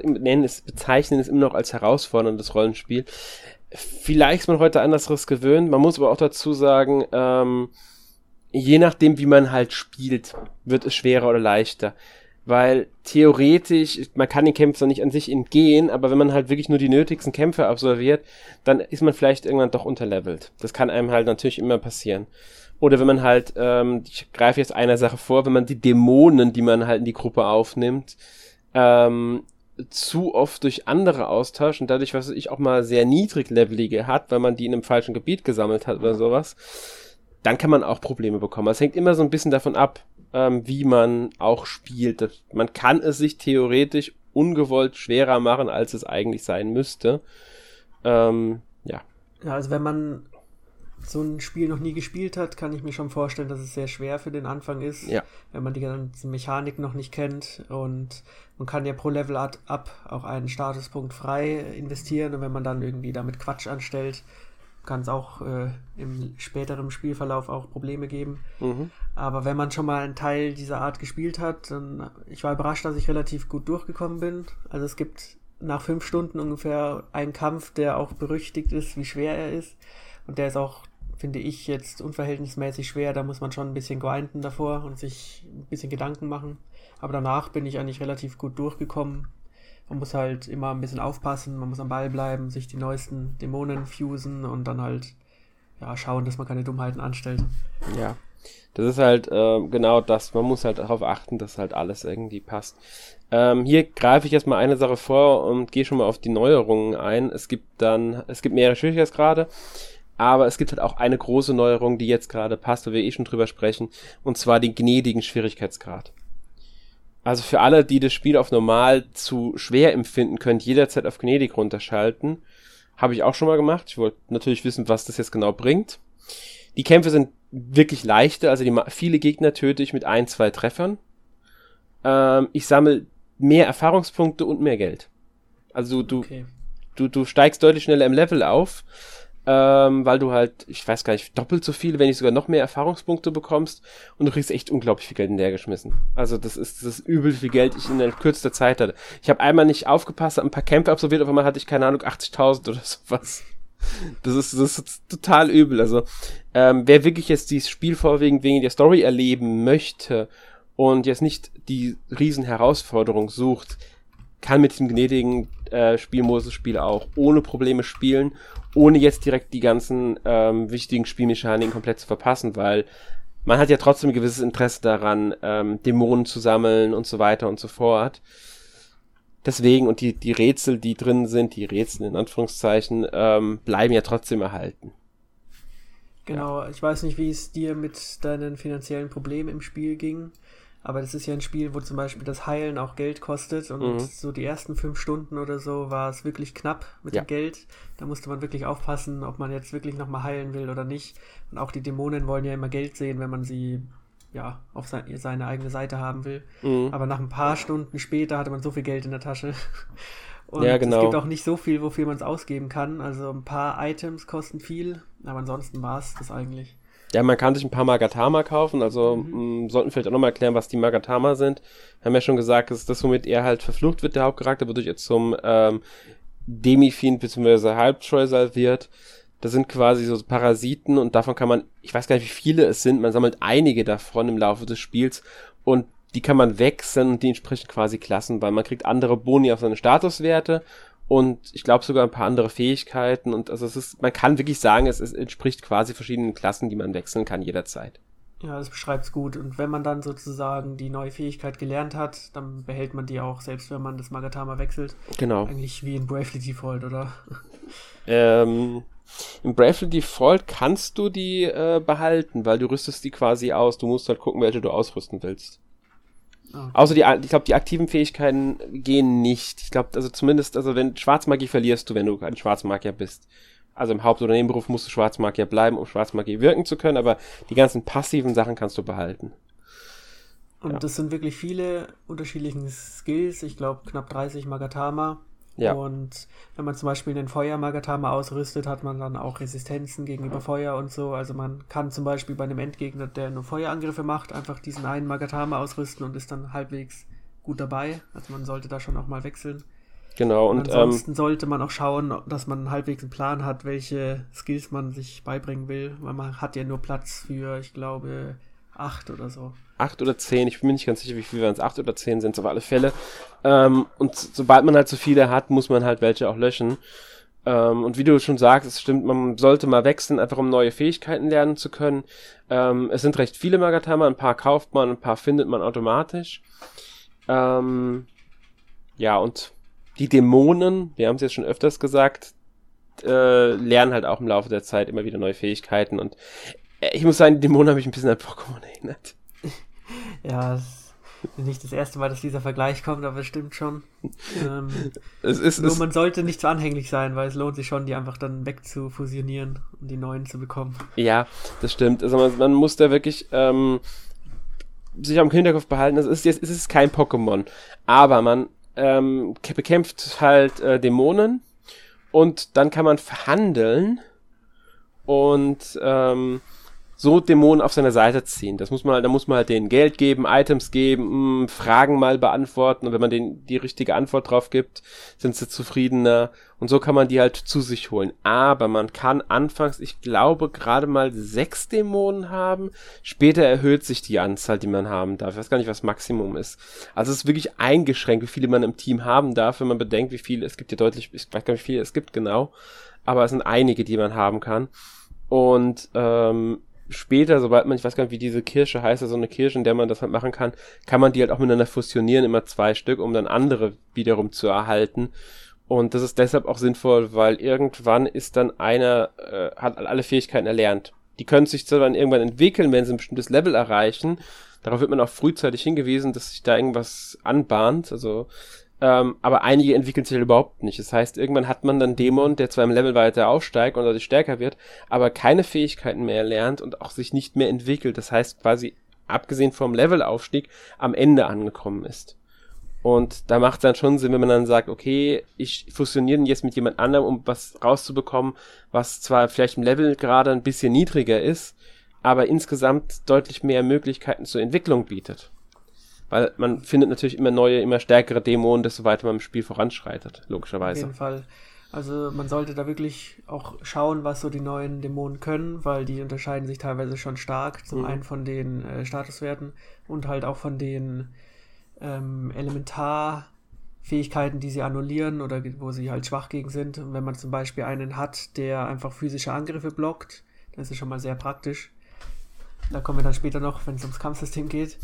nennen es, bezeichnen es immer noch als herausforderndes Rollenspiel. Vielleicht ist man heute anderes gewöhnt. Man muss aber auch dazu sagen, ähm, je nachdem, wie man halt spielt, wird es schwerer oder leichter weil theoretisch, man kann den Kämpfen nicht an sich entgehen, aber wenn man halt wirklich nur die nötigsten Kämpfe absolviert, dann ist man vielleicht irgendwann doch unterlevelt. Das kann einem halt natürlich immer passieren. Oder wenn man halt, ähm, ich greife jetzt einer Sache vor, wenn man die Dämonen, die man halt in die Gruppe aufnimmt, ähm, zu oft durch andere austauscht und dadurch, was ich auch mal sehr niedriglevelige hat, weil man die in einem falschen Gebiet gesammelt hat oder sowas, dann kann man auch Probleme bekommen. Es hängt immer so ein bisschen davon ab, ähm, wie man auch spielt. Man kann es sich theoretisch ungewollt schwerer machen, als es eigentlich sein müsste. Ähm, ja. Ja, also wenn man so ein Spiel noch nie gespielt hat, kann ich mir schon vorstellen, dass es sehr schwer für den Anfang ist, ja. wenn man die ganzen Mechanik noch nicht kennt und man kann ja pro Level up auch einen Statuspunkt frei investieren und wenn man dann irgendwie damit Quatsch anstellt, kann es auch äh, im späteren Spielverlauf auch Probleme geben. Mhm. Aber wenn man schon mal einen Teil dieser Art gespielt hat, dann ich war überrascht, dass ich relativ gut durchgekommen bin. Also es gibt nach fünf Stunden ungefähr einen Kampf, der auch berüchtigt ist, wie schwer er ist. Und der ist auch, finde ich, jetzt unverhältnismäßig schwer. Da muss man schon ein bisschen grinden davor und sich ein bisschen Gedanken machen. Aber danach bin ich eigentlich relativ gut durchgekommen man muss halt immer ein bisschen aufpassen, man muss am Ball bleiben, sich die neuesten Dämonen fusen und dann halt ja, schauen, dass man keine Dummheiten anstellt. Ja. Das ist halt äh, genau das. Man muss halt darauf achten, dass halt alles irgendwie passt. Ähm, hier greife ich erstmal eine Sache vor und gehe schon mal auf die Neuerungen ein. Es gibt dann, es gibt mehrere Schwierigkeitsgrade, aber es gibt halt auch eine große Neuerung, die jetzt gerade passt, wo wir eh schon drüber sprechen, und zwar den gnädigen Schwierigkeitsgrad. Also für alle, die das Spiel auf normal zu schwer empfinden, könnt jederzeit auf gnädig runterschalten. Habe ich auch schon mal gemacht. Ich wollte natürlich wissen, was das jetzt genau bringt. Die Kämpfe sind wirklich leichte, also die, viele Gegner töte ich mit ein, zwei Treffern. Ähm, ich sammle mehr Erfahrungspunkte und mehr Geld. Also du, okay. du, du steigst deutlich schneller im Level auf ähm, weil du halt, ich weiß gar nicht, doppelt so viel, wenn nicht sogar noch mehr Erfahrungspunkte bekommst und du kriegst echt unglaublich viel Geld in der geschmissen. Also das ist das ist übel viel Geld, ich in der kürzester Zeit hatte. Ich habe einmal nicht aufgepasst, ein paar Kämpfe absolviert, auf einmal hatte ich keine Ahnung 80.000 oder sowas. Das ist, das ist total übel. Also ähm, wer wirklich jetzt dieses Spiel vorwiegend wegen der Story erleben möchte und jetzt nicht die riesen Herausforderung sucht, kann mit dem gnädigen äh, Spielmodus-Spiel auch ohne Probleme spielen, ohne jetzt direkt die ganzen ähm, wichtigen Spielmechaniken komplett zu verpassen, weil man hat ja trotzdem ein gewisses Interesse daran, ähm, Dämonen zu sammeln und so weiter und so fort. Deswegen, und die, die Rätsel, die drin sind, die Rätsel in Anführungszeichen, ähm, bleiben ja trotzdem erhalten. Genau, ja. ich weiß nicht, wie es dir mit deinen finanziellen Problemen im Spiel ging. Aber das ist ja ein Spiel, wo zum Beispiel das Heilen auch Geld kostet und mhm. so die ersten fünf Stunden oder so war es wirklich knapp mit ja. dem Geld. Da musste man wirklich aufpassen, ob man jetzt wirklich nochmal heilen will oder nicht. Und auch die Dämonen wollen ja immer Geld sehen, wenn man sie ja auf seine, seine eigene Seite haben will. Mhm. Aber nach ein paar Stunden später hatte man so viel Geld in der Tasche. Und ja, genau. es gibt auch nicht so viel, wofür man es ausgeben kann. Also ein paar Items kosten viel, aber ansonsten war es das eigentlich. Ja, man kann sich ein paar Magatama kaufen, also mhm. mh, mm, sollten vielleicht auch nochmal erklären, was die Magatama sind. Wir haben ja schon gesagt, das ist das, womit er halt verflucht wird, der Hauptcharakter, wodurch er zum ähm, Demi-Fiend bzw. Halbscheusal wird. Das sind quasi so Parasiten und davon kann man, ich weiß gar nicht, wie viele es sind, man sammelt einige davon im Laufe des Spiels und die kann man wechseln und die entsprechen quasi Klassen, weil man kriegt andere Boni auf seine Statuswerte und ich glaube sogar ein paar andere Fähigkeiten und also es ist, man kann wirklich sagen, es, es entspricht quasi verschiedenen Klassen, die man wechseln kann jederzeit. Ja, das beschreibt es gut. Und wenn man dann sozusagen die neue Fähigkeit gelernt hat, dann behält man die auch, selbst wenn man das Magatama wechselt. Genau. Eigentlich wie in Bravely Default, oder? Ähm, in Bravely Default kannst du die äh, behalten, weil du rüstest die quasi aus. Du musst halt gucken, welche du ausrüsten willst. Okay. Außer die, ich glaube, die aktiven Fähigkeiten gehen nicht. Ich glaube, also zumindest, also wenn Schwarzmagie verlierst du, wenn du ein Schwarzmagier bist. Also im Haupt- oder Nebenberuf musst du Schwarzmagier bleiben, um Schwarzmagie wirken zu können, aber die ganzen passiven Sachen kannst du behalten. Und ja. das sind wirklich viele unterschiedliche Skills. Ich glaube, knapp 30 Magatama. Ja. Und wenn man zum Beispiel den Feuer-Magatama ausrüstet, hat man dann auch Resistenzen gegenüber Feuer und so. Also man kann zum Beispiel bei einem Endgegner, der nur Feuerangriffe macht, einfach diesen einen Magatama ausrüsten und ist dann halbwegs gut dabei. Also man sollte da schon auch mal wechseln. Genau. Und, und ansonsten ähm, sollte man auch schauen, dass man halbwegs einen Plan hat, welche Skills man sich beibringen will, weil man hat ja nur Platz für, ich glaube, acht oder so acht oder zehn, ich bin mir nicht ganz sicher, wie viele es acht oder zehn sind, auf alle Fälle. Ähm, und sobald man halt so viele hat, muss man halt welche auch löschen. Ähm, und wie du schon sagst, es stimmt, man sollte mal wechseln, einfach um neue Fähigkeiten lernen zu können. Ähm, es sind recht viele Magatama, ein paar kauft man, ein paar findet man automatisch. Ähm, ja, und die Dämonen, wir haben es jetzt schon öfters gesagt, äh, lernen halt auch im Laufe der Zeit immer wieder neue Fähigkeiten und ich muss sagen, die Dämonen habe ich ein bisschen an Pokémon erinnert. Ja, es ist nicht das erste Mal, dass dieser Vergleich kommt, aber es stimmt schon. Ähm, es ist, nur es man sollte nicht zu anhänglich sein, weil es lohnt sich schon, die einfach dann wegzufusionieren und die neuen zu bekommen. Ja, das stimmt. Also man, man muss da wirklich ähm, sich am Hinterkopf behalten, es ist, es ist kein Pokémon, aber man ähm, bekämpft halt äh, Dämonen und dann kann man verhandeln und ähm, so Dämonen auf seine Seite ziehen. Das muss man, da muss man halt denen Geld geben, Items geben, mm, Fragen mal beantworten und wenn man denen die richtige Antwort drauf gibt, sind sie zufriedener und so kann man die halt zu sich holen. Aber man kann anfangs, ich glaube, gerade mal sechs Dämonen haben. Später erhöht sich die Anzahl, die man haben darf. Ich weiß gar nicht, was Maximum ist. Also es ist wirklich eingeschränkt, wie viele man im Team haben darf, wenn man bedenkt, wie viele, es gibt ja deutlich, ich weiß gar nicht, wie viele es gibt genau, aber es sind einige, die man haben kann. Und ähm, später, sobald man, ich weiß gar nicht, wie diese Kirsche heißt, also eine Kirsche, in der man das halt machen kann, kann man die halt auch miteinander fusionieren, immer zwei Stück, um dann andere wiederum zu erhalten. Und das ist deshalb auch sinnvoll, weil irgendwann ist dann einer, äh, hat alle Fähigkeiten erlernt. Die können sich zwar dann irgendwann entwickeln, wenn sie ein bestimmtes Level erreichen. Darauf wird man auch frühzeitig hingewiesen, dass sich da irgendwas anbahnt. Also ähm, aber einige entwickeln sich halt überhaupt nicht. Das heißt, irgendwann hat man dann Dämon, der zwar im Level weiter aufsteigt und dadurch stärker wird, aber keine Fähigkeiten mehr lernt und auch sich nicht mehr entwickelt. Das heißt, quasi abgesehen vom Levelaufstieg am Ende angekommen ist. Und da macht es dann schon Sinn, wenn man dann sagt, okay, ich fusioniere jetzt mit jemand anderem, um was rauszubekommen, was zwar vielleicht im Level gerade ein bisschen niedriger ist, aber insgesamt deutlich mehr Möglichkeiten zur Entwicklung bietet. Weil man findet natürlich immer neue, immer stärkere Dämonen, desto weiter man im Spiel voranschreitet, logischerweise. Auf jeden Fall. Also man sollte da wirklich auch schauen, was so die neuen Dämonen können, weil die unterscheiden sich teilweise schon stark. Zum mhm. einen von den äh, Statuswerten und halt auch von den ähm, Elementarfähigkeiten, die sie annullieren oder wo sie halt schwach gegen sind. Und wenn man zum Beispiel einen hat, der einfach physische Angriffe blockt, das ist schon mal sehr praktisch. Da kommen wir dann später noch, wenn es ums Kampfsystem geht.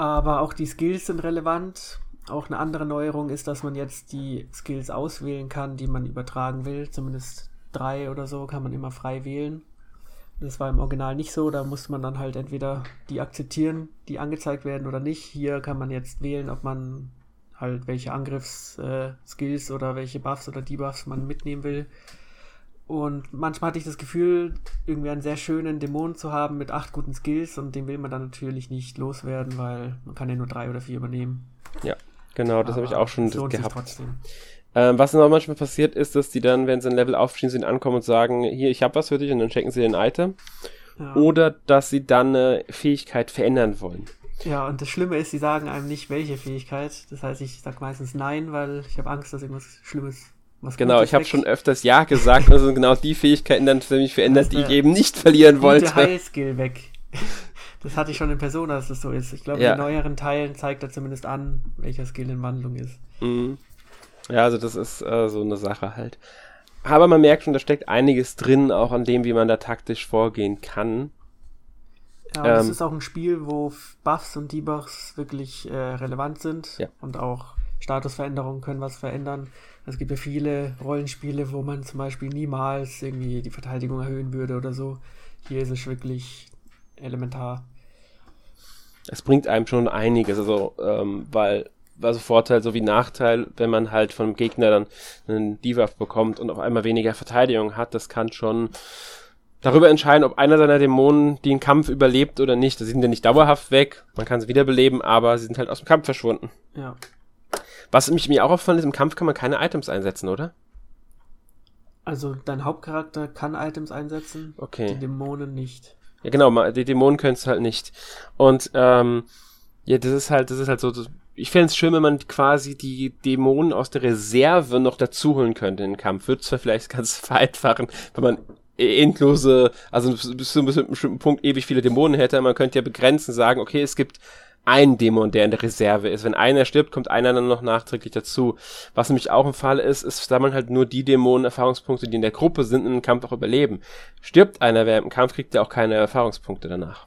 Aber auch die Skills sind relevant. Auch eine andere Neuerung ist, dass man jetzt die Skills auswählen kann, die man übertragen will. Zumindest drei oder so kann man immer frei wählen. Das war im Original nicht so, da musste man dann halt entweder die akzeptieren, die angezeigt werden oder nicht. Hier kann man jetzt wählen, ob man halt welche Angriffsskills äh, oder welche Buffs oder Debuffs man mitnehmen will. Und manchmal hatte ich das Gefühl, irgendwie einen sehr schönen Dämon zu haben mit acht guten Skills und den will man dann natürlich nicht loswerden, weil man kann ja nur drei oder vier übernehmen. Ja, genau, das habe ich auch schon gehabt. Ähm, was noch manchmal passiert ist, dass die dann, wenn sie ein Level aufstehen sind, ankommen und sagen, hier, ich habe was für dich und dann checken sie den Item. Ja. Oder dass sie dann eine Fähigkeit verändern wollen. Ja, und das Schlimme ist, sie sagen einem nicht, welche Fähigkeit. Das heißt, ich sag meistens nein, weil ich habe Angst, dass irgendwas Schlimmes was genau, ich habe schon öfters Ja gesagt, und sind genau die Fähigkeiten dann für mich verändert, die ich eben nicht verlieren wollte. Der Heilskill weg. Das hatte ich schon in Persona, dass das so ist. Ich glaube, ja. in neueren Teilen zeigt er zumindest an, welcher Skill in Wandlung ist. Mhm. Ja, also das ist äh, so eine Sache halt. Aber man merkt schon, da steckt einiges drin, auch an dem, wie man da taktisch vorgehen kann. Ja, ähm, es ist auch ein Spiel, wo Buffs und Debuffs wirklich äh, relevant sind ja. und auch Statusveränderungen können was verändern. Es gibt ja viele Rollenspiele, wo man zum Beispiel niemals irgendwie die Verteidigung erhöhen würde oder so. Hier ist es wirklich elementar. Es bringt einem schon einiges, also ähm, weil also Vorteil sowie Nachteil, wenn man halt vom Gegner dann einen Debuff bekommt und auf einmal weniger Verteidigung hat, das kann schon darüber entscheiden, ob einer seiner Dämonen den Kampf überlebt oder nicht. Sie sind ja nicht dauerhaft weg, man kann sie wiederbeleben, aber sie sind halt aus dem Kampf verschwunden. Ja. Was mich mir auch auffällt, ist, im Kampf kann man keine Items einsetzen, oder? Also dein Hauptcharakter kann Items einsetzen, okay. die Dämonen nicht. Ja, genau, die Dämonen können es halt nicht. Und ähm, ja, das ist halt, das ist halt so, ich fände es schön, wenn man quasi die Dämonen aus der Reserve noch dazu holen könnte in den Kampf. Wird zwar vielleicht ganz vereinfachen, wenn man endlose, also bis zu einem bestimmten Punkt ewig viele Dämonen hätte. Man könnte ja begrenzen, sagen, okay, es gibt einen Dämon, der in der Reserve ist. Wenn einer stirbt, kommt einer dann noch nachträglich dazu. Was nämlich auch ein Fall ist, ist, da man halt nur die Dämonen Erfahrungspunkte, die in der Gruppe sind, in einem Kampf auch überleben. Stirbt einer während dem Kampf, kriegt er auch keine Erfahrungspunkte danach.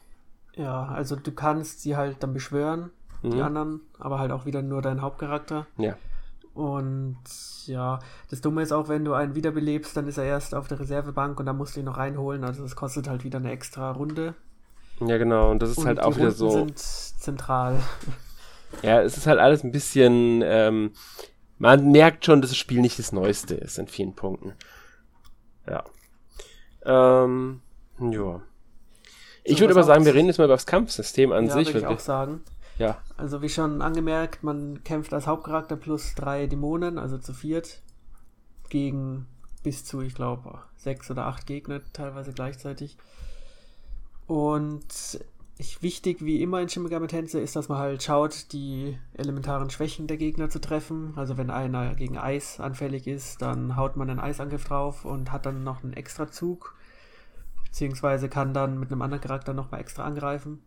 Ja, also du kannst sie halt dann beschwören, mhm. die anderen, aber halt auch wieder nur dein Hauptcharakter. Ja. Und ja, das Dumme ist auch, wenn du einen wiederbelebst, dann ist er erst auf der Reservebank und dann musst du ihn noch reinholen. Also das kostet halt wieder eine extra Runde. Ja, genau. Und das ist und halt auch wieder so. sind zentral. Ja, es ist halt alles ein bisschen. Ähm, man merkt schon, dass das Spiel nicht das Neueste ist in vielen Punkten. Ja. Ähm, ja. Ich so, würde aber sagen, wir reden jetzt mal über das Kampfsystem an ja, sich. Würde ich auch sagen. Ja. Also wie schon angemerkt, man kämpft als Hauptcharakter plus drei Dämonen, also zu viert, gegen bis zu, ich glaube, sechs oder acht Gegner teilweise gleichzeitig. Und ich, wichtig wie immer in Shin Megami Tensei ist, dass man halt schaut, die elementaren Schwächen der Gegner zu treffen. Also wenn einer gegen Eis anfällig ist, dann haut man einen Eisangriff drauf und hat dann noch einen extra Zug. Beziehungsweise kann dann mit einem anderen Charakter nochmal extra angreifen.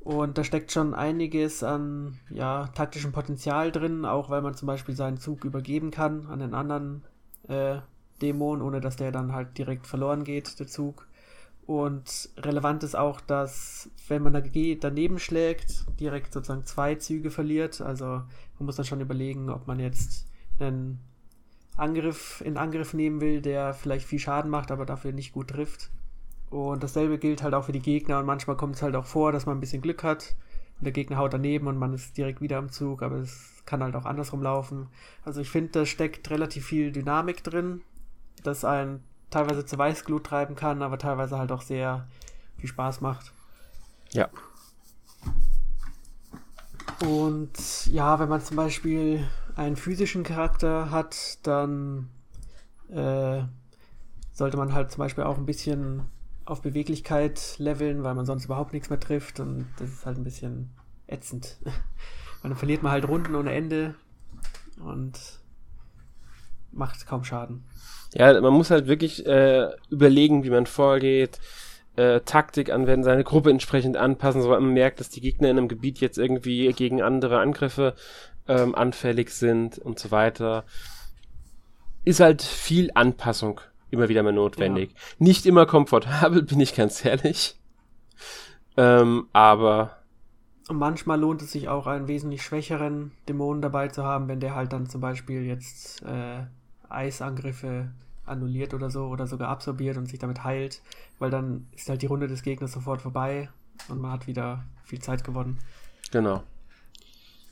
Und da steckt schon einiges an ja, taktischem Potenzial drin, auch weil man zum Beispiel seinen Zug übergeben kann an den anderen äh, Dämon, ohne dass der dann halt direkt verloren geht, der Zug. Und relevant ist auch, dass wenn man daneben schlägt, direkt sozusagen zwei Züge verliert. Also man muss dann schon überlegen, ob man jetzt einen Angriff in Angriff nehmen will, der vielleicht viel Schaden macht, aber dafür nicht gut trifft. Und dasselbe gilt halt auch für die Gegner und manchmal kommt es halt auch vor, dass man ein bisschen Glück hat und der Gegner haut daneben und man ist direkt wieder am Zug, aber es kann halt auch andersrum laufen. Also ich finde, da steckt relativ viel Dynamik drin, das einen teilweise zu Weißglut treiben kann, aber teilweise halt auch sehr viel Spaß macht. Ja. Und ja, wenn man zum Beispiel einen physischen Charakter hat, dann äh, sollte man halt zum Beispiel auch ein bisschen auf Beweglichkeit leveln, weil man sonst überhaupt nichts mehr trifft und das ist halt ein bisschen ätzend. Dann verliert man halt Runden ohne Ende und macht kaum Schaden. Ja, man muss halt wirklich äh, überlegen, wie man vorgeht, äh, Taktik anwenden, seine Gruppe entsprechend anpassen, sobald man merkt, dass die Gegner in einem Gebiet jetzt irgendwie gegen andere Angriffe ähm, anfällig sind und so weiter. Ist halt viel Anpassung immer wieder mal notwendig. Ja. Nicht immer komfortabel, bin ich ganz ehrlich. Ähm, aber. Und manchmal lohnt es sich auch, einen wesentlich schwächeren Dämonen dabei zu haben, wenn der halt dann zum Beispiel jetzt äh, Eisangriffe annulliert oder so oder sogar absorbiert und sich damit heilt, weil dann ist halt die Runde des Gegners sofort vorbei und man hat wieder viel Zeit gewonnen. Genau.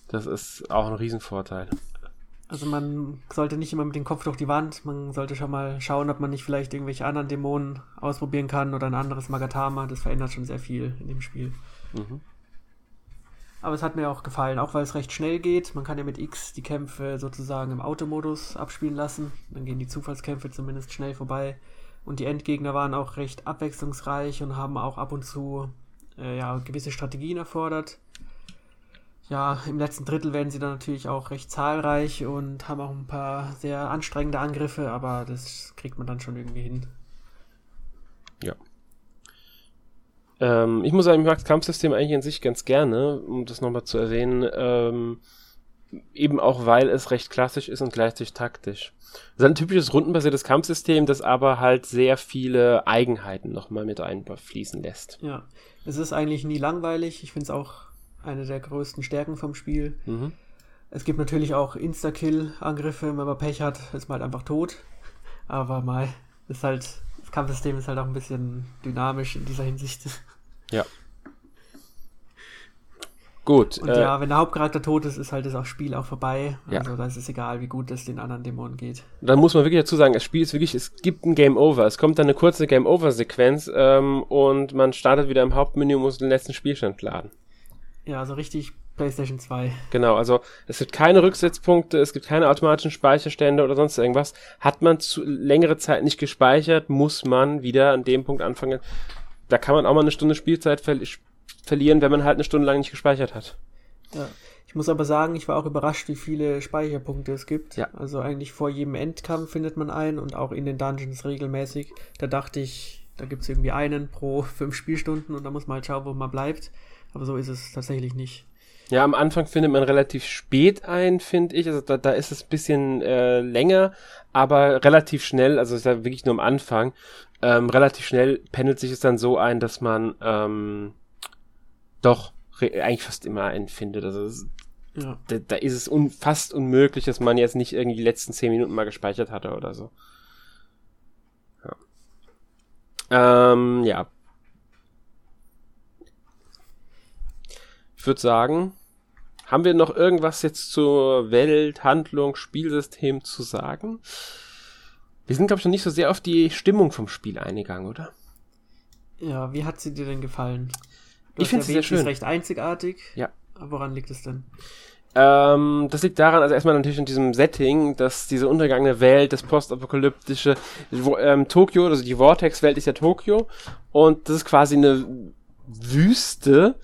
Das ist auch ein Riesenvorteil. Also man sollte nicht immer mit dem Kopf durch die Wand, man sollte schon mal schauen, ob man nicht vielleicht irgendwelche anderen Dämonen ausprobieren kann oder ein anderes Magatama. Das verändert schon sehr viel in dem Spiel. Mhm. Aber es hat mir auch gefallen, auch weil es recht schnell geht. Man kann ja mit X die Kämpfe sozusagen im Automodus abspielen lassen. Dann gehen die Zufallskämpfe zumindest schnell vorbei. Und die Endgegner waren auch recht abwechslungsreich und haben auch ab und zu äh, ja, gewisse Strategien erfordert ja, im letzten Drittel werden sie dann natürlich auch recht zahlreich und haben auch ein paar sehr anstrengende Angriffe, aber das kriegt man dann schon irgendwie hin. Ja. Ähm, ich muss sagen, ich mag das Kampfsystem eigentlich in sich ganz gerne, um das nochmal zu erwähnen. Ähm, eben auch, weil es recht klassisch ist und gleichzeitig taktisch. Es ist ein typisches rundenbasiertes Kampfsystem, das aber halt sehr viele Eigenheiten nochmal mit einfließen lässt. Ja, es ist eigentlich nie langweilig. Ich finde es auch eine der größten Stärken vom Spiel. Mhm. Es gibt natürlich auch Insta-Kill-Angriffe, wenn man Pech hat, ist man halt einfach tot. Aber mal, ist halt, Kampfsystem ist halt auch ein bisschen dynamisch in dieser Hinsicht. Ja. Gut. Und äh, ja, wenn der Hauptcharakter tot ist, ist halt das Spiel auch vorbei. Ja. Also da ist es egal, wie gut es den anderen Dämonen geht. Dann muss man wirklich dazu sagen, das Spiel ist wirklich, es gibt ein Game Over. Es kommt dann eine kurze Game Over-Sequenz ähm, und man startet wieder im Hauptmenü und muss den letzten Spielstand laden. Ja, also richtig PlayStation 2. Genau, also es gibt keine Rücksetzpunkte, es gibt keine automatischen Speicherstände oder sonst irgendwas. Hat man zu längere Zeit nicht gespeichert, muss man wieder an dem Punkt anfangen. Da kann man auch mal eine Stunde Spielzeit ver verlieren, wenn man halt eine Stunde lang nicht gespeichert hat. Ja. Ich muss aber sagen, ich war auch überrascht, wie viele Speicherpunkte es gibt. Ja. Also eigentlich vor jedem Endkampf findet man einen und auch in den Dungeons regelmäßig. Da dachte ich, da gibt es irgendwie einen pro fünf Spielstunden und da muss man halt schauen, wo man bleibt. Aber so ist es tatsächlich nicht. Ja, am Anfang findet man relativ spät ein, finde ich. Also da, da ist es ein bisschen äh, länger, aber relativ schnell, also ist ja wirklich nur am Anfang, ähm, relativ schnell pendelt sich es dann so ein, dass man ähm, doch eigentlich fast immer einen findet. Also es, ja. da, da, ist es un fast unmöglich, dass man jetzt nicht irgendwie die letzten zehn Minuten mal gespeichert hatte oder so. Ja, ähm, ja würde sagen, haben wir noch irgendwas jetzt zur Welt, Handlung, Spielsystem zu sagen? Wir sind, glaube ich, noch nicht so sehr auf die Stimmung vom Spiel eingegangen, oder? Ja, wie hat sie dir denn gefallen? Du ich finde sie sehr schön. Ist recht einzigartig. Ja. Woran liegt es denn? Ähm, das liegt daran, also erstmal natürlich in diesem Setting, dass diese untergangene Welt, das postapokalyptische, wo, ähm, Tokio, also die Vortex-Welt ist ja Tokio und das ist quasi eine Wüste,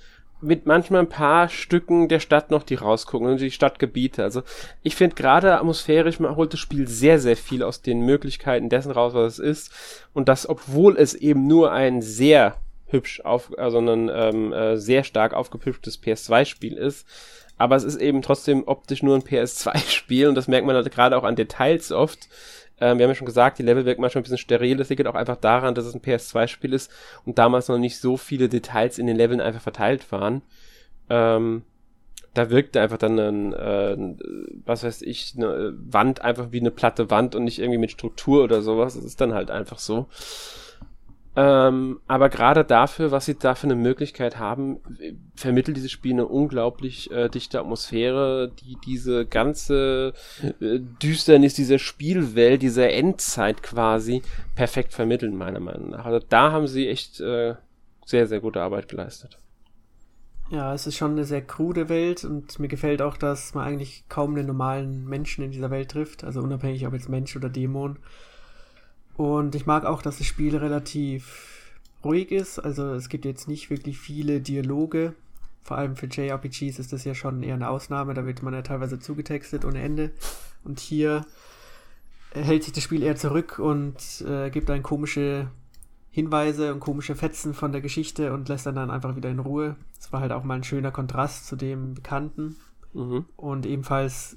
mit manchmal ein paar Stücken der Stadt noch, die rausgucken, und die Stadtgebiete. Also ich finde gerade atmosphärisch, man holt das Spiel sehr, sehr viel aus den Möglichkeiten dessen raus, was es ist. Und das, obwohl es eben nur ein sehr hübsch auf, also ein ähm, äh, sehr stark aufgepüpftes PS2-Spiel ist. Aber es ist eben trotzdem optisch nur ein PS2-Spiel und das merkt man halt gerade auch an Details oft. Ähm, wir haben ja schon gesagt, die Level wirken manchmal ein bisschen steril. Das liegt auch einfach daran, dass es ein PS2-Spiel ist und damals noch nicht so viele Details in den Leveln einfach verteilt waren. Ähm, da wirkte einfach dann ein, äh, was weiß ich, eine Wand einfach wie eine platte Wand und nicht irgendwie mit Struktur oder sowas. Das ist dann halt einfach so. Ähm, aber gerade dafür, was sie da für eine Möglichkeit haben, vermittelt dieses Spiel eine unglaublich äh, dichte Atmosphäre, die diese ganze äh, Düsternis dieser Spielwelt, dieser Endzeit quasi perfekt vermitteln, meiner Meinung nach. Also da haben sie echt äh, sehr, sehr gute Arbeit geleistet. Ja, es ist schon eine sehr krude Welt und mir gefällt auch, dass man eigentlich kaum einen normalen Menschen in dieser Welt trifft, also unabhängig ob jetzt Mensch oder Dämon. Und ich mag auch, dass das Spiel relativ ruhig ist. Also es gibt jetzt nicht wirklich viele Dialoge. Vor allem für JRPGs ist das ja schon eher eine Ausnahme. Da wird man ja teilweise zugetextet ohne Ende. Und hier hält sich das Spiel eher zurück und äh, gibt dann komische Hinweise und komische Fetzen von der Geschichte und lässt dann dann einfach wieder in Ruhe. Das war halt auch mal ein schöner Kontrast zu dem Bekannten. Mhm. Und ebenfalls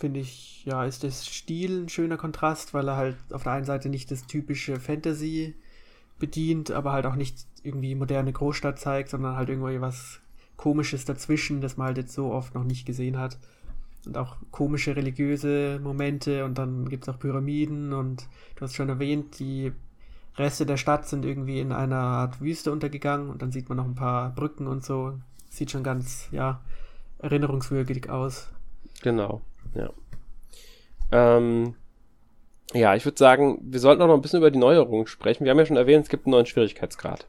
finde ich, ja, ist das Stil ein schöner Kontrast, weil er halt auf der einen Seite nicht das typische Fantasy bedient, aber halt auch nicht irgendwie moderne Großstadt zeigt, sondern halt irgendwie was Komisches dazwischen, das man halt jetzt so oft noch nicht gesehen hat. Und auch komische religiöse Momente und dann gibt es auch Pyramiden und du hast schon erwähnt, die Reste der Stadt sind irgendwie in einer Art Wüste untergegangen und dann sieht man noch ein paar Brücken und so. Sieht schon ganz, ja, erinnerungswürdig aus. Genau, ja. Ähm, ja, ich würde sagen, wir sollten auch noch ein bisschen über die Neuerungen sprechen. Wir haben ja schon erwähnt, es gibt einen neuen Schwierigkeitsgrad.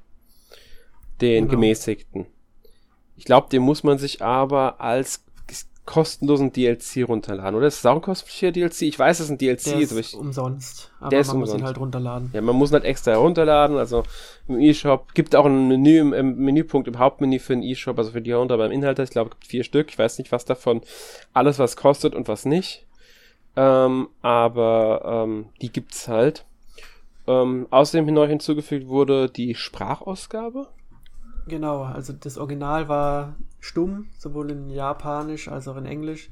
Den genau. gemäßigten. Ich glaube, den muss man sich aber als kostenlosen DLC runterladen, oder? Ist es auch ein kostenpflichtiger DLC? Ich weiß, es ist ein DLC. Der ist, ich, umsonst. Aber der ist man umsonst. muss ihn halt runterladen. Ja, man muss ihn halt extra herunterladen. Also im E-Shop gibt auch ein Menü im, im, Menüpunkt im Hauptmenü für den E-Shop, also für die herunter beim Inhalter. Ich glaube, es gibt vier Stück. Ich weiß nicht, was davon alles was kostet und was nicht. Ähm, aber ähm, die gibt's halt. Ähm, außerdem neu hinzugefügt wurde die Sprachausgabe. Genau, also das Original war stumm, sowohl in Japanisch als auch in Englisch,